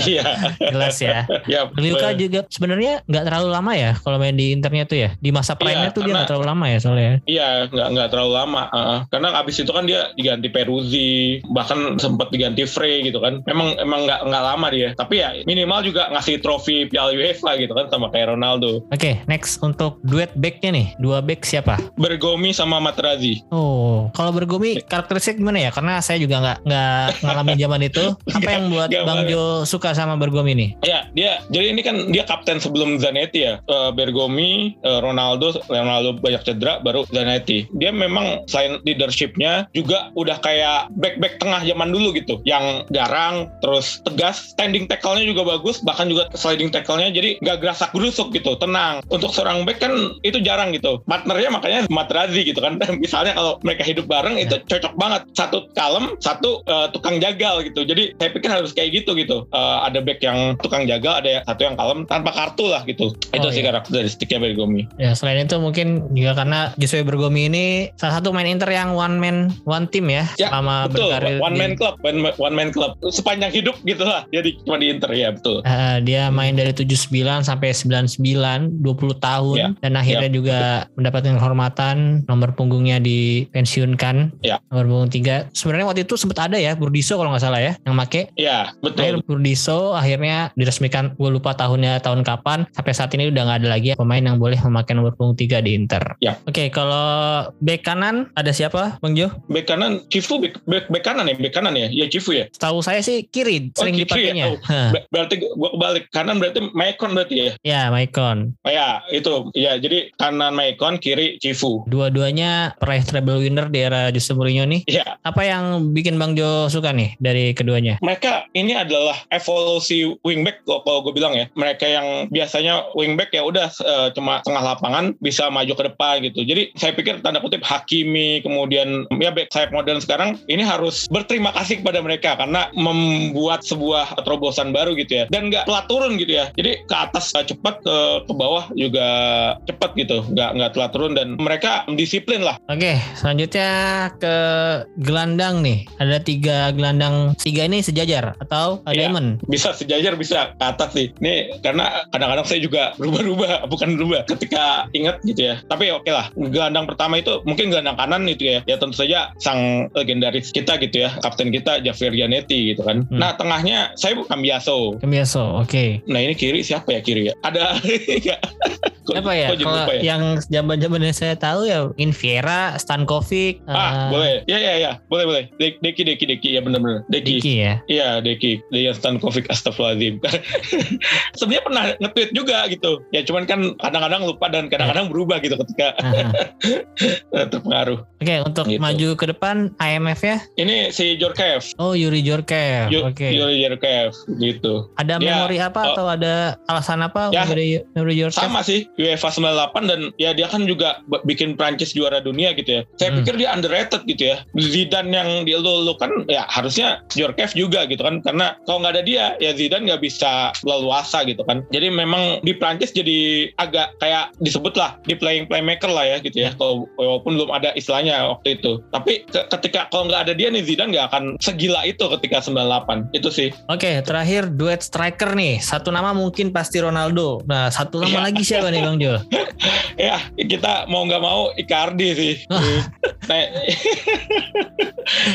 Iya. Jelas ya. Ya Pagliuca juga sebenarnya nggak terlalu lama ya kalau main di internet tuh ya di masa prime-nya yeah, tuh dia nggak terlalu lama ya soalnya iya nggak nggak terlalu lama uh, karena abis itu kan dia diganti Peruzzi bahkan sempat diganti Frey gitu kan. Memang emang nggak nggak lama dia. Tapi ya minimal juga ngasih trofi Piala UEFA gitu kan sama kayak Ronaldo. Oke okay, next untuk duet backnya nih. Dua back siapa? Bergomi sama Materazzi. Oh kalau Bergomi karakteristik gimana ya? Karena saya juga nggak nggak ngalamin zaman itu. Apa yang buat Bang Jo suka sama Bergomi nih? Ya dia jadi ini kan dia kapten sebelum Zanetti ya. Uh, Bergomi uh, Ronaldo Ronaldo banyak cedera baru Zanetti. Dia memang selain leadershipnya juga udah kayak back-back tengah zaman dulu gitu. Yang garang terus tegas standing tackle-nya juga bagus bahkan juga sliding tackle-nya jadi nggak gerasak gerusuk gitu tenang. Untuk seorang back kan itu jarang gitu. Partnernya makanya Matrazi gitu kan. Misalnya kalau mereka hidup bareng itu ya. cocok banget. Satu kalem satu uh, tukang jagal gitu. Jadi saya pikir harus kayak gitu gitu. Uh, ada back yang tukang jagal ada satu yang kalem tanpa kartu lah gitu. Oh, itu sih iya. karakteristiknya Bergomi ya selain itu mungkin juga karena Joshua Bergomi ini salah satu main Inter yang one man one team ya, ya selama betul. berkarir one man club one, one man club sepanjang hidup gitu lah dia di, cuma di Inter ya betul uh, dia main dari 79 sampai 99 20 tahun ya. dan akhirnya ya. juga mendapatkan kehormatan nomor punggungnya dipensiunkan ya. nomor punggung tiga sebenarnya waktu itu sempat ada ya Burdiso kalau nggak salah ya yang make ya betul Akhir Burdiso akhirnya diresmikan gue lupa tahunnya tahun kapan sampai saat ini udah nggak ada lagi pemain yang boleh memakai nomor punggung tiga di Inter ya. oke okay, kalau bek kanan ada siapa Bang Jo? Bek kanan Cifu bek, bek, bek kanan ya, bek kanan ya. Ya Cifu ya. Tahu saya sih kiri oh, sering dipakainya. Ya? Oh, berarti gua kebalik. Kanan berarti Maicon berarti ya. Ya, Maicon. Oh ya, itu. Ya, jadi kanan Maicon, kiri Cifu. Dua-duanya peraih treble winner di era Jose Mourinho nih. Iya. Apa yang bikin Bang Jo suka nih dari keduanya? Mereka ini adalah evolusi wingback kalau gue bilang ya. Mereka yang biasanya wingback ya udah uh, cuma tengah lapangan bisa maju ke depan gitu. Jadi saya pikir tanda kutip Hakimi kemudian ya back sayap modern sekarang ini harus berterima kasih kepada mereka karena membuat sebuah terobosan baru gitu ya. Dan nggak telat turun gitu ya. Jadi ke atas cepat ke ke bawah juga cepat gitu. Nggak nggak telat turun dan mereka disiplin lah. Oke selanjutnya ke gelandang nih. Ada tiga gelandang tiga ini sejajar atau ya, diamond? bisa sejajar bisa ke atas sih. Ini karena kadang-kadang saya juga berubah-ubah bukan berubah ketika ketika inget gitu ya. Tapi oke lah, gelandang pertama itu mungkin gelandang kanan itu ya. Ya tentu saja sang legendaris kita gitu ya, kapten kita Javier Gianetti gitu kan. Hmm. Nah tengahnya saya Cambiaso. Cambiaso, oke. Nah ini kiri siapa ya kiri ya? Ada nggak? Kok- Apa ya? Kalau ya? yang zaman-zaman yang saya tahu ya Inviera, Stankovic, Ah, eh, boleh. Ya, ya, ya. Boleh, boleh. De- Deki, Deki, Deki. Ya, bener-bener. Deki. Diki ya. Iya, Deki. Dejan Stankovic, astagfirullahaladzim. Sebenarnya pernah nge-tweet juga gitu. Ya, cuman kan kadang-kadang lupa dan kadang-kadang berubah gitu ketika eh, terpengaruh. Oke, untuk Gitu. maju ke depan IMF ya. Ini si Jorkev. Oh, Yuri Jorkev. Oke. Yuri Jorkev. Gitu. Ada Dia- memori apa oh. atau ada alasan apa Ya, memori Yuri Jorkev? Sama sih, UEFA 98 dan ya dia kan juga bikin Prancis juara dunia gitu ya. Saya Hmm. pikir dia underrated gitu ya. Zidane yang dielu kan ya harusnya Jorkev juga gitu kan. Karena kalau nggak ada dia, ya Zidane nggak bisa leluasa gitu kan. Jadi memang di Prancis jadi agak kayak disebut lah di playing playmaker lah ya gitu ya. Kalau walaupun belum ada istilahnya waktu itu. Tapi ke- ketika kalau nggak ada dia nih Zidane nggak akan segila itu ketika 98. Itu sih. Oke, terakhir duet striker nih. Satu nama mungkin pasti Ronaldo. Nah, satu nama Iya. lagi siapa nih Bang Jo? ya kita mau nggak mau Icardi sih. nah,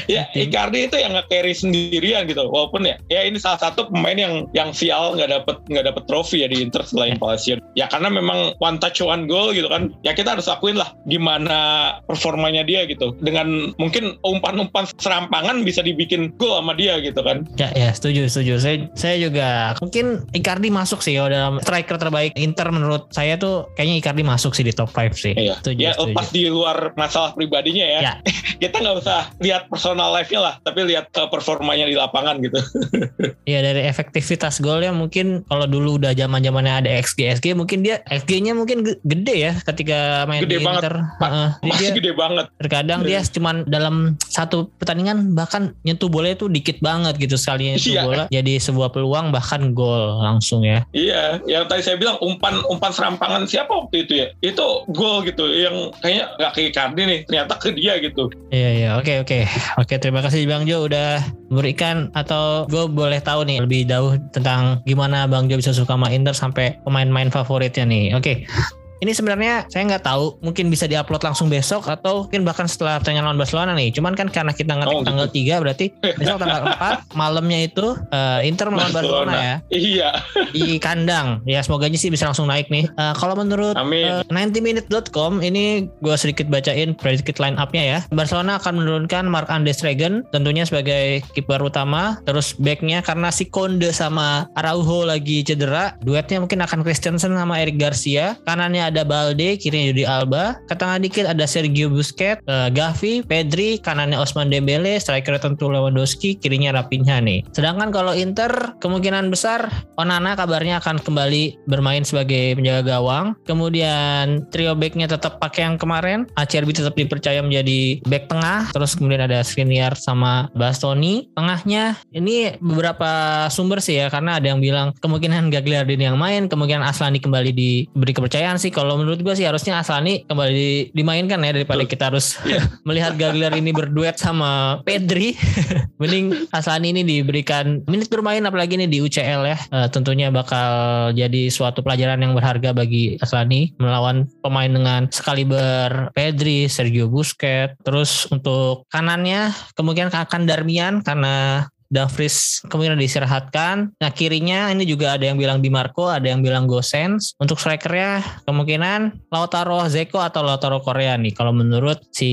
ya Icardi itu yang nge-carry sendirian gitu. Walaupun ya, ya ini salah satu pemain yang yang sial nggak dapet nggak dapet trofi ya di Inter selain Palacio. Ya karena memang one touch one goal gitu kan. Ya kita harus akuin lah gimana performanya dia gitu. Dengan mungkin umpan-umpan serampangan bisa dibikin gol sama dia gitu kan. Ya, ya, setuju, setuju. Saya saya juga mungkin Icardi masuk sih kalau dalam striker terbaik Inter menurut saya tuh kayaknya Icardi masuk sih di top 5 sih. Iya. Setuju, ya setuju. lepas di luar masalah pribadinya ya. Ya. kita nggak usah lihat personal life-nya lah, tapi lihat uh, performanya di lapangan gitu. Iya dari efektivitas golnya mungkin kalau dulu udah zaman zamannya ada XG XG mungkin dia XG-nya mungkin ge- gede ya ketika main Gede di banget, Inter. Jadi Masih dia gede banget. terkadang dia cuman dalam satu pertandingan bahkan nyentuh bola itu dikit banget gitu sekali nyentuh Iya. bola jadi sebuah peluang bahkan gol langsung ya. Iya, yang tadi saya bilang umpan umpan serampangan siapa waktu itu ya? Itu gol gitu, yang kayaknya nggak ke Icardi nih, ternyata ke dia gitu. Iya iya oke oke oke terima kasih Bang Jo udah memberikan atau gue boleh tahu nih lebih jauh tentang gimana Bang Jo bisa suka sama Inter sampai pemain-pemain favoritnya nih. Oke. Ini sebenarnya saya nggak tahu, mungkin bisa diupload langsung besok atau mungkin bahkan setelah pertandingan lawan Barcelona nih. Cuman kan karena kita ngetik Oh, gitu. tanggal 3 berarti besok tanggal 4 malamnya itu eh, Inter melawan Barcelona ya Iya, di kandang. Ya semoga aja sih bisa langsung naik nih. Eh, kalau menurut amin. Eh, 90minute.com ini gue sedikit bacain predicted line up-nya ya. Barcelona akan menurunkan Mark Andes Regen tentunya sebagai kiper utama. Terus backnya karena si Konde sama Araujo lagi cedera. Duetnya mungkin akan Christensen sama Eric Garcia. Kanannya ada Balde, kirinya Jordi Alba. Ke tengah dikit ada Sergio Busquets, eh, Gavi, Pedri, kanannya Osman Dembele, striker tentu Lewandowski, kirinya Rapinha nih. Sedangkan kalau Inter kemungkinan besar Onana kabarnya akan kembali bermain sebagai penjaga gawang. Kemudian trio backnya tetap pakai yang kemarin. Acerbi tetap dipercaya menjadi back tengah. Terus kemudian ada Skriniar sama Bastoni. Tengahnya ini beberapa sumber sih ya karena ada yang bilang kemungkinan Gagliardini yang main, kemungkinan Aslani kembali diberi kepercayaan sih. Kalau menurut gue sih harusnya Aslani kembali di- dimainkan ya daripada Betul. kita harus melihat Gagliardini berduet sama Pedri. Mending Aslani ini diberikan menit bermain apalagi ini di UCL ya. Eh, tentunya bakal jadi suatu pelajaran yang berharga bagi Aslani melawan pemain dengan sekaliber Pedri, Sergio Busquets. Terus untuk kanannya kemungkinan akan Darmian karena Dumfries kemungkinan diistirahatkan. Nah kirinya ini juga ada yang bilang Di Marco, ada yang bilang Gosens. Untuk strikernya kemungkinan Lautaro Zeko atau Lautaro Korea nih. Kalau menurut si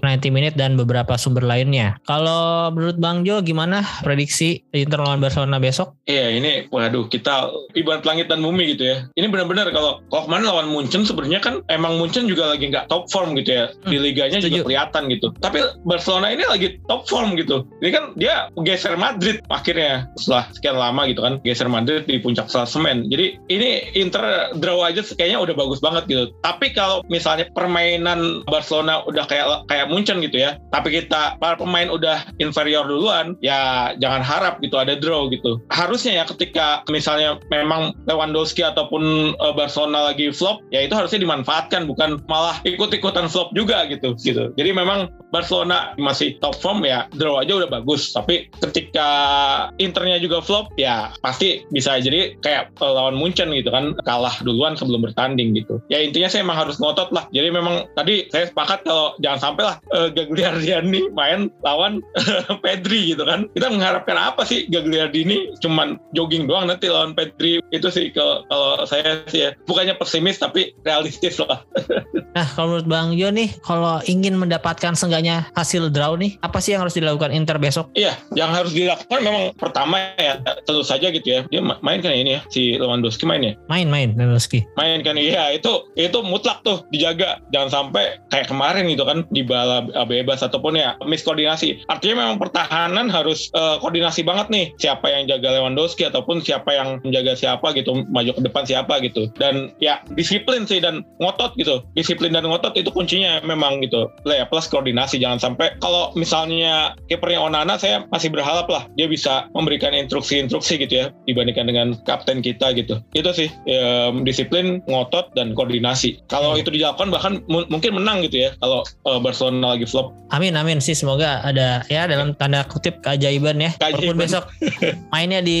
90 Minute dan beberapa sumber lainnya. Kalau menurut Bang Jo gimana prediksi Inter lawan Barcelona besok? Iya ini, waduh kita ibarat langit dan bumi gitu ya. Ini benar-benar kalau kemarin lawan Munchen sebenarnya kan emang Munchen juga lagi nggak top form gitu ya. Di Hmm, liganya setuju. juga kelihatan gitu. Tapi Barcelona ini lagi top form gitu. Ini kan dia geser Madrid akhirnya setelah sekian lama gitu kan geser Madrid di puncak klasemen. Jadi ini Inter draw aja kayaknya udah bagus banget gitu. Tapi kalau misalnya permainan Barcelona udah kayak kayak Munchen gitu ya, tapi kita para pemain udah inferior duluan, ya jangan harap gitu ada draw gitu. Harusnya ya ketika misalnya memang Lewandowski ataupun eh, Barcelona lagi flop, ya itu harusnya dimanfaatkan bukan malah ikut-ikutan flop juga gitu gitu. Jadi memang Barcelona masih top form ya draw aja udah bagus, tapi ketika ketika Internya juga flop ya pasti bisa jadi kayak eh, lawan Munchen gitu kan kalah duluan sebelum bertanding gitu. Ya intinya saya emang harus ngotot lah. Jadi memang tadi saya sepakat kalau jangan sampai lah uh, Gagliardini main lawan Pedri gitu kan. Kita mengharapkan apa sih Gagliardini cuman jogging doang nanti lawan Pedri itu sih kalau, kalau saya sih ya bukannya pesimis tapi realistis lah. nah kalau menurut Bang Jo nih kalau ingin mendapatkan seenggaknya hasil draw nih apa sih yang harus dilakukan Inter besok? Iya yang harus dilakukan memang pertama ya tentu saja gitu ya. Dia main kan ini ya si Lewandowski main ya? Main main Lewandowski. Main kan iya itu itu mutlak tuh dijaga. Jangan sampai kayak kemarin gitu kan di bala bebas ataupun ya miskoordinasi artinya memang pertahanan harus uh, koordinasi banget nih. Siapa yang jaga Lewandowski ataupun siapa yang menjaga siapa gitu maju ke depan siapa gitu. Dan ya disiplin sih dan ngotot gitu. Disiplin dan ngotot itu kuncinya memang gitu. Ya plus koordinasi. Jangan sampai kalau misalnya kipernya Onana saya masih berharap lah. Dia bisa memberikan instruksi-instruksi gitu ya dibandingkan dengan kapten kita gitu. Itu sih ya, disiplin ngotot dan koordinasi. Kalau itu dilakukan bahkan mungkin menang gitu ya kalau uh, Barcelona lagi flop. Amin amin sih. Semoga ada ya dalam tanda kutip keajaiban ya. Keajaiban. walaupun besok mainnya di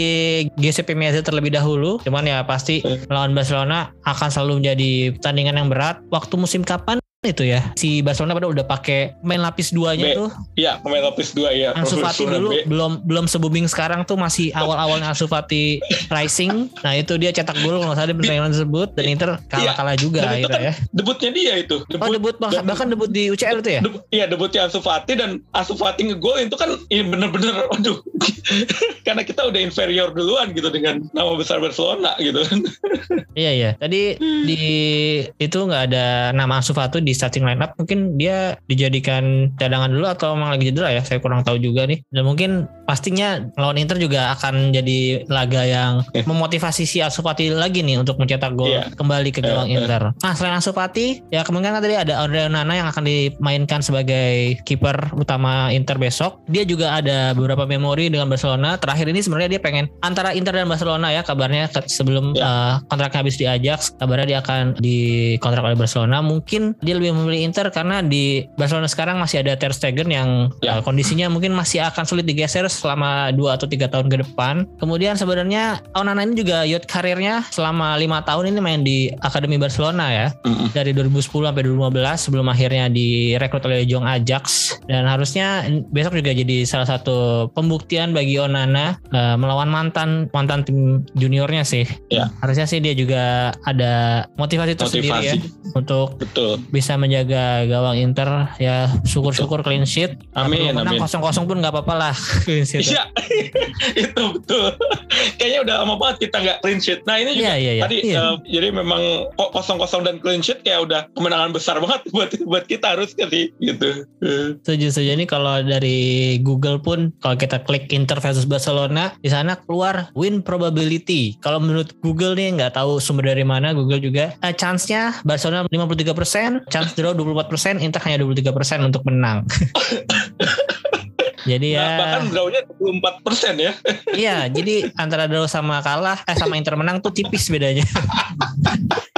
GCP Meazza terlebih dahulu. Cuman ya pasti lawan Barcelona akan selalu menjadi pertandingan yang berat. Waktu musim kapan itu ya. Si Barcelona pada udah pakai main lapis duanya B. tuh. iya pemain lapis dua ya Ansu Fati dulu B. belum belum se-booming sekarang tuh masih awal-awalnya Ansu Fati rising. Nah itu dia cetak gol kalau salah di pertandingan tersebut. Dan Inter kalah-kalah iya. juga akhirnya kan ya. debutnya dia itu. Debut, oh debut bahkan, bahkan debut di UCL itu ya? Debut, iya debutnya Ansu Fati dan Ansu Fati ngegol itu kan ini bener-bener aduh. Karena kita udah inferior duluan gitu dengan nama besar Barcelona gitu iya iya. Tadi di itu nggak ada nama Ansu Fati di di starting line up mungkin dia dijadikan cadangan dulu atau memang lagi cedera ya saya kurang tahu juga nih dan mungkin pastinya lawan Inter juga akan jadi laga yang memotivasi si Ansu Fati lagi nih untuk mencetak gol yeah. kembali ke gawang uh, uh. Inter. Nah selain Ansu Fati ya kemungkinan tadi ada Andre Onana yang akan dimainkan sebagai kiper utama Inter besok. Dia juga ada beberapa memori dengan Barcelona. Terakhir ini sebenarnya dia pengen antara Inter dan Barcelona ya kabarnya sebelum yeah. uh, kontraknya habis di Ajax kabarnya dia akan dikontrak oleh Barcelona. Mungkin dia lebih memilih Inter karena di Barcelona sekarang masih ada Ter Stegen yang ya. uh, kondisinya mungkin masih akan sulit digeser selama 2 atau tiga tahun ke depan. Kemudian sebenarnya Onana ini juga youth karirnya selama lima tahun ini main di Akademi Barcelona ya. Mm-hmm. Dari 2010 sampai 2015 sebelum akhirnya direkrut oleh Jong Ajax dan harusnya besok juga jadi salah satu pembuktian bagi Onana uh, melawan mantan mantan tim juniornya sih. Ya. Harusnya sih dia juga ada motivasi tersendiri ya untuk Betul. bisa bisa menjaga gawang Inter ya syukur-syukur clean sheet. Amin. Menang kosong-kosong pun nggak apa-apa lah clean sheet. Iya, itu betul. Kayaknya udah lama banget kita nggak clean sheet. Nah ini juga yeah, yeah, yeah. tadi yeah. Uh, jadi memang kosong-kosong dan clean sheet kayak udah kemenangan besar banget buat buat kita harus sih gitu. Setuju saja nih kalau dari Google pun kalau kita klik Inter versus Barcelona di sana keluar win probability. Kalau menurut Google nih nggak tahu sumber dari mana Google juga uh, chance-nya Barcelona 53%, chance chance draw 24%, Inter hanya 23% untuk menang. Jadi ya. Nah, bahkan drawnya 24 persen ya. iya, jadi antara draw sama kalah, eh sama Inter menang tuh tipis bedanya.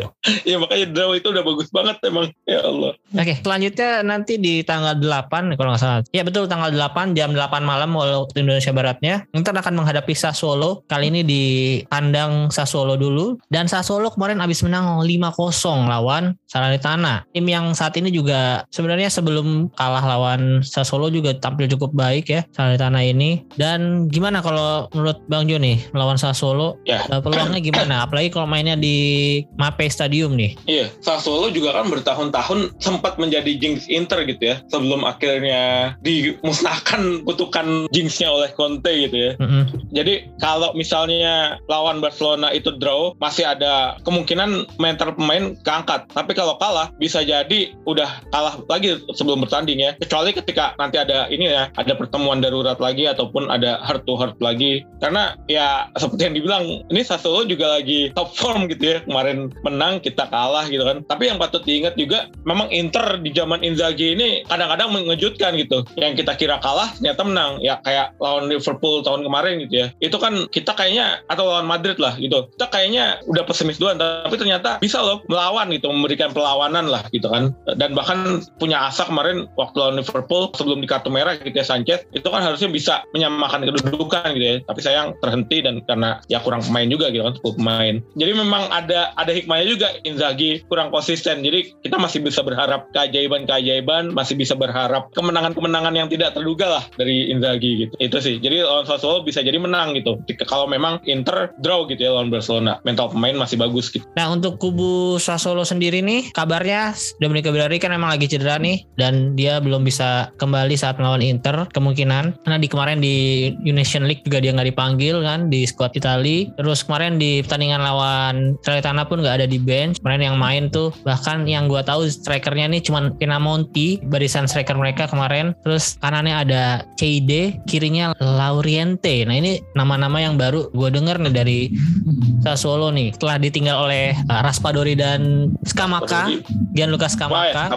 ya makanya draw itu udah bagus banget emang ya Allah. Oke, selanjutnya nanti di tanggal 8 kalau nggak salah. Ya betul tanggal 8 jam 8 malam waktu Indonesia Baratnya. Inter akan menghadapi Sassuolo. Kali ini di kandang Sassuolo dulu dan Sassuolo kemarin habis menang 5-0 lawan Salernitana. Tim yang saat ini juga sebenarnya sebelum kalah lawan Sassuolo juga tampil cukup baik ya Salernitana ini. Dan gimana kalau menurut Bang Jo nih melawan Sassuolo? Ya. Eh, peluangnya gimana? Apalagi kalau mainnya di Mape Stadium Stadium nih. Iya, Sassuolo juga kan bertahun-tahun sempat menjadi jinx Inter gitu ya, sebelum akhirnya dimusnahkan kutukan jinxnya oleh Conte gitu ya. Mm-hmm. Jadi kalau misalnya lawan Barcelona itu draw, masih ada kemungkinan mental pemain keangkat. Tapi kalau kalah, bisa jadi udah kalah lagi sebelum bertanding ya. Kecuali ketika nanti ada ini ya, ada pertemuan darurat lagi ataupun ada heart to heart lagi. Karena ya seperti yang dibilang, ini Sassuolo juga lagi top form gitu ya. Kemarin menang, kita kalah gitu kan. Tapi yang patut diingat juga memang Inter di zaman Inzaghi ini kadang-kadang mengejutkan gitu. Yang kita kira kalah ternyata menang. Ya kayak lawan Liverpool tahun kemarin gitu ya. Itu kan kita kayaknya atau lawan Madrid lah gitu. Kita kayaknya udah pesimis duluan tapi ternyata bisa loh melawan gitu, memberikan perlawanan lah gitu kan. Dan bahkan punya asa kemarin waktu lawan Liverpool sebelum di kartu merah gitu ya Sanchez itu kan harusnya bisa menyamakan kedudukan gitu ya. Tapi sayang terhenti dan karena ya kurang pemain juga gitu kan, 10 pemain. Jadi memang ada ada juga Inzaghi kurang konsisten. Jadi kita masih bisa berharap keajaiban-keajaiban, masih bisa berharap kemenangan-kemenangan yang tidak terduga lah dari Inzaghi gitu. Itu sih. Jadi lawan Sassuolo bisa jadi menang gitu. Kalau memang Inter draw gitu ya lawan Barcelona. Mental pemain masih bagus gitu. Nah untuk kubu Sassuolo sendiri nih kabarnya Domenico Berardi kan memang lagi cedera nih dan dia belum bisa kembali saat melawan Inter kemungkinan karena di kemarin di Union League juga dia nggak dipanggil kan di squad Itali terus kemarin di pertandingan lawan Salernitana pun nggak ada di bench kemarin yang main tuh. Bahkan yang gue tahu strikernya nih cuman Pinamonti barisan striker mereka kemarin. Terus kanannya ada CD kirinya Lauriente. Nah ini nama-nama yang baru gue denger nih dari Sassuolo nih. Telah ditinggal oleh uh, Raspadori dan Skamaka Gianluca Skamaka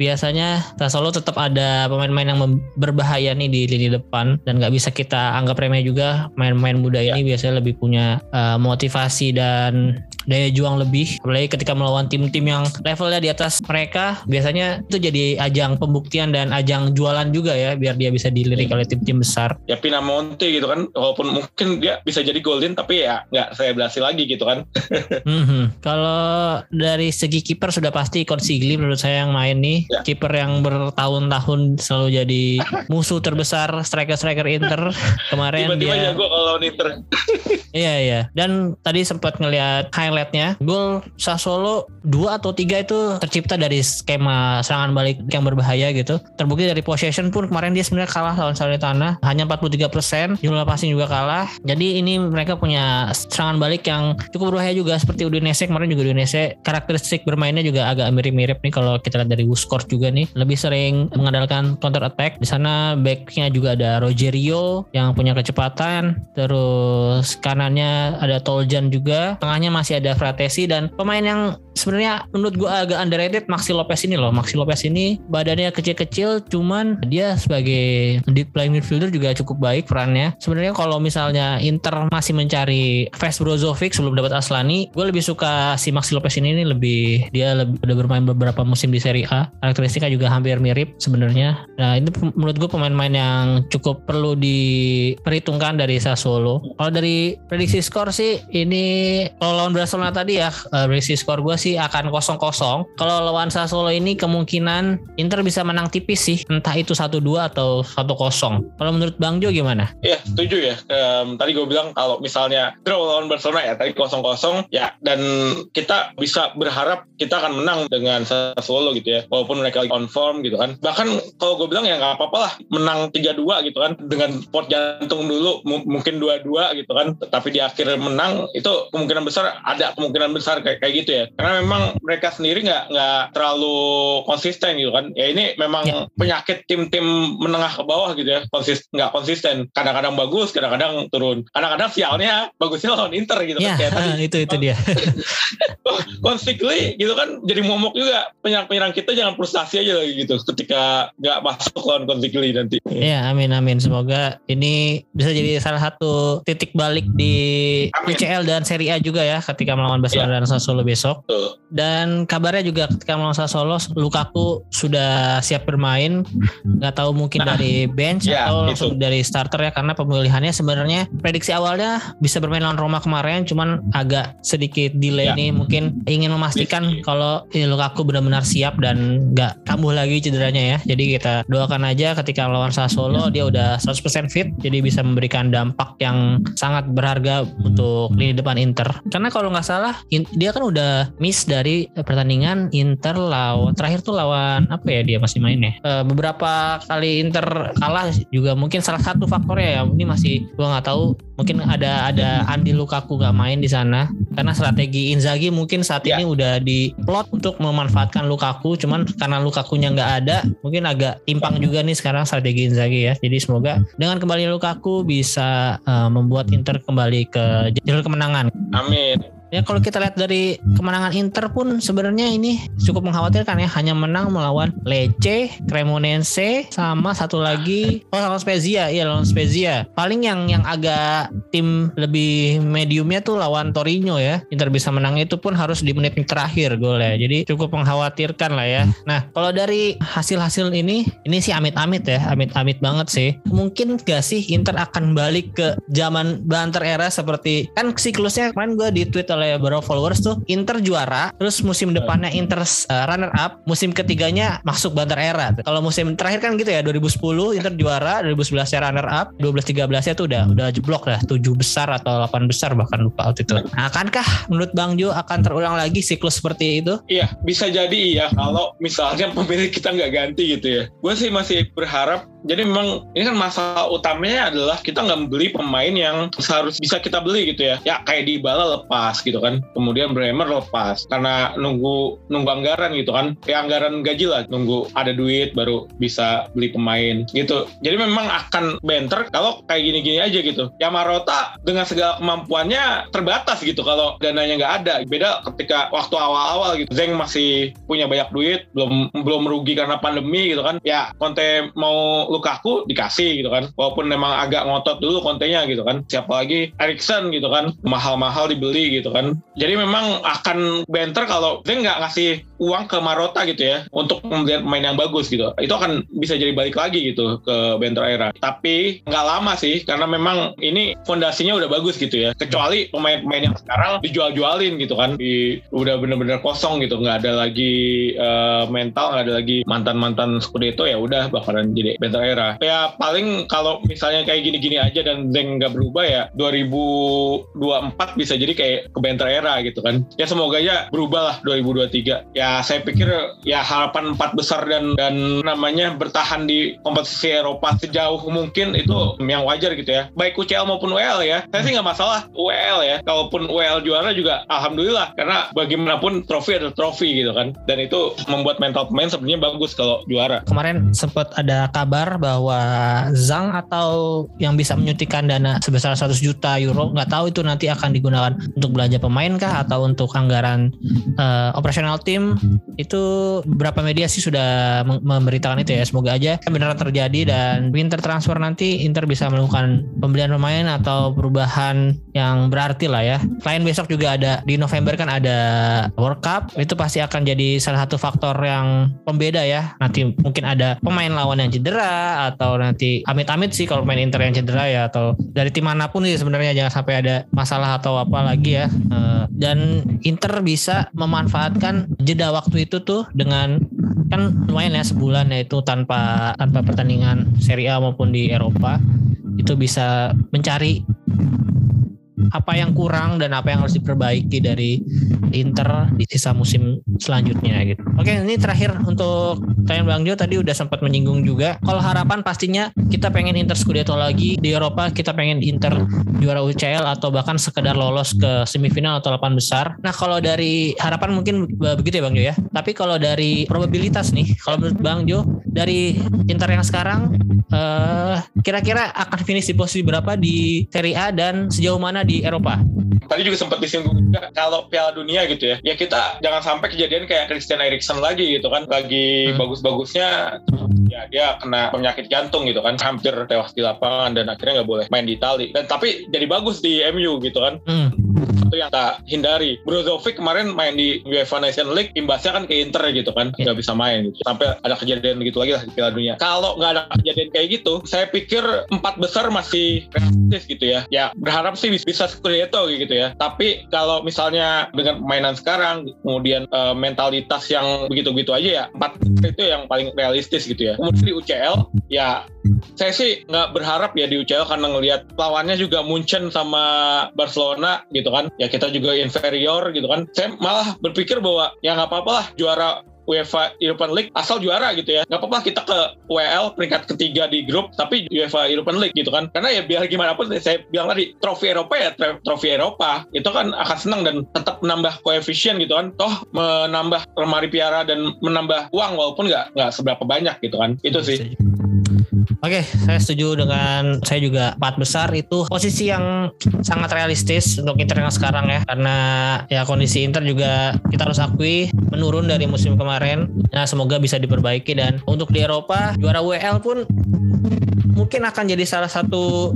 biasanya Sassuolo tetap ada pemain-pemain yang berbahaya nih di lini depan. Dan nggak bisa kita anggap remeh juga. Main-main muda ini ya. biasanya lebih punya uh, motivasi dan daya juang lebih apalagi ketika melawan tim-tim yang levelnya di atas mereka biasanya itu jadi ajang pembuktian dan ajang jualan juga ya biar dia bisa dilirik oleh tim-tim besar. Ya Pinamonti gitu kan walaupun mungkin dia bisa jadi golden tapi ya nggak saya berhasil lagi gitu kan. Mm-hmm. kalau dari segi kiper sudah pasti Consigli menurut saya yang main nih. Ya. kiper yang bertahun-tahun selalu jadi musuh terbesar striker-striker Inter kemarin Tiba-tiba dia. jago kalau Inter. Iya iya. Dan tadi sempat ngelihat highlight highlightnya gol Sassuolo dua atau tiga itu tercipta dari skema serangan balik yang berbahaya gitu. Terbukti dari possession pun kemarin dia sebenarnya kalah lawan Salernitana. Hanya 43% jumlah passing juga kalah. Jadi ini mereka punya serangan balik yang cukup berbahaya juga seperti Udinese kemarin juga Udinese karakteristik bermainnya juga agak mirip-mirip nih kalau kita lihat dari Wuskor juga nih. Lebih sering mengandalkan counter attack. Di sana backnya juga ada Rogerio yang punya kecepatan. Terus kanannya ada Toljan juga. Tengahnya masih ada Fratesi dan pemain yang sebenarnya menurut gue agak underrated Maxi Lopez ini loh. Maxi Lopez ini badannya kecil-kecil cuman dia sebagai deep playing midfielder juga cukup baik perannya. Sebenarnya kalau misalnya Inter masih mencari Fast Brozovic sebelum dapat Aslani, gue lebih suka si Maxi Lopez ini, ini lebih dia lebih, udah bermain beberapa musim di Serie A. Karakteristiknya juga hampir mirip sebenarnya. Nah, ini menurut gue pemain-pemain yang cukup perlu diperhitungkan dari Sassuolo. Kalau dari prediksi skor sih ini kalau lawan Barcelona tadi ya uh, prediksi skor gue sih akan kosong-kosong. Kalau lawan Sassuolo ini kemungkinan Inter bisa menang tipis sih, entah itu satu dua atau satu kosong. Kalau menurut Bang Jo gimana? Iya, setuju ya. Um, tadi gue bilang kalau misalnya draw lawan Barcelona ya tadi kosong-kosong ya dan kita bisa berharap kita akan menang dengan Sassuolo gitu ya. Walaupun mereka on form gitu kan. Bahkan kalau gue bilang ya nggak apa-apa lah menang 3-2 gitu kan dengan pot jantung dulu mungkin 2-2 gitu kan. Tapi di akhir menang itu kemungkinan besar ada kemungkinan besar kayak kayak gitu ya karena memang mereka sendiri nggak nggak terlalu konsisten gitu kan. Ya ini memang ya. penyakit tim-tim menengah ke bawah gitu ya konsisten nggak konsisten. Kadang-kadang bagus kadang-kadang turun. Kadang-kadang sialnya bagusnya lawan Inter gitu ya, kan kayak tadi. itu itu dia. Konflikli gitu kan jadi momok juga. Penyerang-penyerang kita jangan frustasi aja lagi gitu ketika nggak masuk lawan konflikli nanti. Ya amin amin. Semoga ini bisa jadi salah satu titik balik di amin. UCL dan Serie A juga ya ketika melawan Barcelona yeah. dan Sassuolo besok. Uh. Dan kabarnya juga ketika melawan Sassuolo Lukaku sudah siap bermain. Nggak tahu mungkin nah, dari bench yeah, atau langsung dari starter ya karena pemilihannya sebenarnya prediksi awalnya bisa bermain lawan Roma kemarin cuman agak sedikit delay yeah. nih mungkin ingin memastikan kalau ini Lukaku benar-benar siap dan nggak kambuh lagi cederanya ya. Jadi kita doakan aja ketika melawan Sassuolo dia udah 100% fit jadi bisa memberikan dampak yang sangat berharga untuk lini depan Inter. Karena kalau nggak salah dia kan udah miss dari pertandingan Inter lawan terakhir tuh lawan apa ya dia masih main ya? E, beberapa kali Inter kalah juga mungkin salah satu faktornya ya ini masih gua nggak tahu mungkin ada ada Andi Lukaku nggak main di sana. Karena strategi Inzaghi mungkin saat ya. ini udah di plot untuk memanfaatkan Lukaku cuman karena Lukakunya nggak ada mungkin agak timpang juga nih sekarang strategi Inzaghi ya. Jadi semoga dengan kembali Lukaku bisa uh, membuat Inter kembali ke jalur kemenangan. Amin Ya kalau kita lihat dari kemenangan Inter pun sebenarnya ini cukup mengkhawatirkan ya. Hanya menang melawan Lecce, Cremonense, sama satu lagi oh lawan Spezia, iya lawan Spezia. Paling yang yang agak tim lebih mediumnya tuh lawan Torino ya. Inter bisa menang itu pun harus di menit terakhir gol ya. Jadi cukup mengkhawatirkan lah ya. Nah kalau dari hasil-hasil ini, ini sih amit-amit ya, amit-amit banget sih. Mungkin gak sih Inter akan balik ke zaman banter era seperti kan siklusnya kemarin gue di tweet oleh beberapa followers tuh Inter juara, terus musim depannya Inter uh, runner up, musim ketiganya masuk banter era. Kalau musim terakhir kan gitu ya 2010 Inter juara, 2011 ya runner up, 12 13 ya tuh udah udah jeblok lah, 7 besar atau 8 besar bahkan lupa waktu itu. Nah, akankah menurut Bang Jo akan terulang lagi siklus seperti itu? Iya, bisa jadi iya kalau misalnya pemilik kita nggak ganti gitu ya. Gue sih masih berharap jadi memang ini kan masalah utamanya adalah kita nggak beli pemain yang seharus bisa kita beli gitu ya. Ya kayak di Bala lepas gitu kan. Kemudian Bremer lepas karena nunggu nunggu anggaran gitu kan. Ya anggaran gaji lah nunggu ada duit baru bisa beli pemain gitu. Jadi memang akan banter kalau kayak gini-gini aja gitu. Ya Marota dengan segala kemampuannya terbatas gitu kalau dananya nggak ada. Beda ketika waktu awal-awal gitu. Zeng masih punya banyak duit, belum belum merugi karena pandemi gitu kan. Ya Conte mau Lukaku dikasih gitu kan. Walaupun memang agak ngotot dulu kontenya gitu kan. Siapa lagi? Erikson gitu kan. Mahal-mahal dibeli gitu kan. Jadi memang akan banter kalau dia nggak ngasih uang ke Marota gitu ya untuk membeli pemain yang bagus gitu itu akan bisa jadi balik lagi gitu ke banter era tapi nggak lama sih karena memang ini fondasinya udah bagus gitu ya kecuali pemain-pemain yang sekarang dijual-jualin gitu kan di udah bener-bener kosong gitu nggak ada lagi uh, mental nggak ada lagi mantan-mantan Scudetto ya udah bakalan jadi banter era. Ya paling kalau misalnya kayak gini-gini aja dan Zeng nggak berubah ya 2024 bisa jadi kayak ke Banter era gitu kan. Ya semoga aja berubah lah 2023. Ya saya pikir ya harapan empat besar dan dan namanya bertahan di kompetisi Eropa sejauh mungkin itu yang wajar gitu ya. Baik UCL maupun UEL ya. Saya sih nggak masalah UEL ya. Kalaupun UEL juara juga alhamdulillah karena bagaimanapun trofi adalah trofi gitu kan. Dan itu membuat mental pemain sebenarnya bagus kalau juara. Kemarin sempat ada kabar kabar bahwa Zhang atau yang bisa menyuntikkan dana sebesar 100 juta euro nggak tahu itu nanti akan digunakan untuk belanja pemain kah atau untuk anggaran uh, operasional tim itu beberapa media sih sudah memberitakan itu ya? Semoga aja benar terjadi dan winter transfer nanti Inter bisa melakukan pembelian pemain atau perubahan yang berarti lah ya. Selain besok juga ada di November kan ada World Cup. Itu pasti akan jadi salah satu faktor yang pembeda ya. Nanti mungkin ada pemain lawan yang cedera atau nanti amit-amit sih kalau main Inter yang cedera ya atau dari tim mana pun sih sebenarnya. Jangan sampai ada masalah atau apa lagi ya. Eh, dan Inter bisa memanfaatkan jeda waktu itu tuh dengan kan lumayan ya sebulan ya itu tanpa tanpa pertandingan Serie A maupun di Eropa itu bisa mencari apa yang kurang dan apa yang harus diperbaiki dari Inter di sisa musim selanjutnya gitu. Oke, ini terakhir untuk tanya Bang Jo tadi udah sempat menyinggung juga. Kalau harapan pastinya kita pengen Inter Scudetto lagi di Eropa, kita pengen Inter juara UCL atau bahkan sekedar lolos ke semifinal atau delapan besar. Nah, kalau dari harapan mungkin begitu ya Bang Jo ya. Tapi kalau dari probabilitas nih, kalau menurut Bang Jo dari Inter yang sekarang uh, kira-kira akan finish di posisi berapa di Serie A dan sejauh mana di Eropa? Tadi juga sempat disinggung juga kalau Piala Dunia gitu ya. Ya kita jangan sampai kejadian kayak Christian Eriksen lagi gitu kan. Lagi hmm. bagus-bagusnya ya dia kena penyakit jantung gitu kan. Hampir tewas di lapangan dan akhirnya nggak boleh main di Itali. Dan tapi jadi bagus di MU gitu kan. Hmm itu yang tak hindari. Brozovic kemarin main di UEFA Nation League, imbasnya kan ke Inter gitu kan, nggak bisa main gitu. Sampai ada kejadian gitu lagi lah di Piala Dunia. Kalau nggak ada kejadian kayak gitu, saya pikir empat besar masih realistis gitu ya. Ya berharap sih bisa Scudetto gitu ya. Tapi kalau misalnya dengan permainan sekarang, kemudian uh, mentalitas yang begitu-begitu aja ya, empat itu yang paling realistis gitu ya. Kemudian di UCL, ya saya sih nggak berharap ya di UCL karena ngelihat lawannya juga Munchen sama Barcelona gitu kan ya kita juga inferior gitu kan saya malah berpikir bahwa ya nggak apa-apa lah juara UEFA European League asal juara gitu ya. Gak apa-apa kita ke WL peringkat ketiga di grup tapi UEFA European League gitu kan. Karena ya biar gimana pun saya bilang tadi trofi Eropa ya trofi Eropa itu kan akan senang dan tetap menambah koefisien gitu kan. Toh menambah lemari piara dan menambah uang walaupun nggak nggak seberapa banyak gitu kan. Itu sih. Oke, saya setuju dengan saya juga empat besar. Itu posisi yang sangat realistis untuk Inter yang sekarang ya. Karena ya kondisi Inter juga kita harus akui menurun dari musim kemarin. Nah, semoga bisa diperbaiki. Dan untuk di Eropa juara WL pun mungkin akan jadi salah satu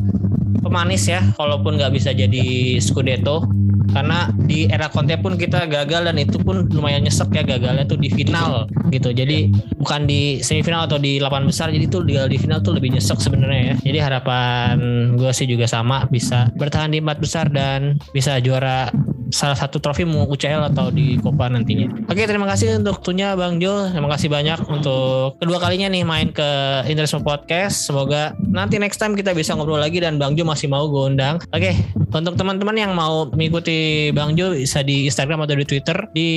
pemanis ya. Kalaupun nggak bisa jadi Scudetto karena di era Conte pun kita gagal dan itu pun lumayan nyesek ya gagalnya tuh di final gitu. Jadi bukan di semifinal atau di 8 besar jadi tuh di, di final tuh lebih nyesek sebenarnya ya. Jadi harapan gue sih juga sama bisa bertahan di empat besar dan bisa juara salah satu trofi mau UCL atau di Copa nantinya. Oke, terima kasih untuk waktunya Bang Jo. Terima kasih banyak untuk kedua kalinya nih main ke Interisme Podcast. Semoga nanti next time kita bisa ngobrol lagi dan Bang Jo masih mau gue undang. Oke, untuk teman-teman yang mau mengikuti Bang Jo bisa di Instagram atau di Twitter di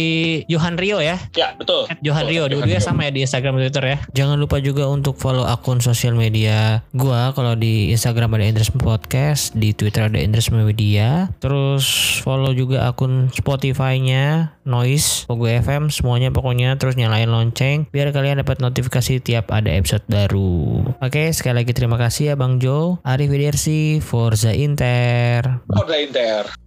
Johan Rio ya. Ya, betul. At Johan Rio, dua-duanya sama ya di Instagram dan Twitter ya. Jangan lupa juga untuk follow akun sosial media gua kalau di Instagram ada Interisme Podcast, di Twitter ada Interisme Media. Terus follow juga akun Spotify-nya Noise, Pogo FM, semuanya pokoknya terus nyalain lonceng biar kalian dapat notifikasi tiap ada episode baru. Oke, sekali lagi terima kasih ya Bang Jo. Arif Widersi, Forza Inter. Forza Inter.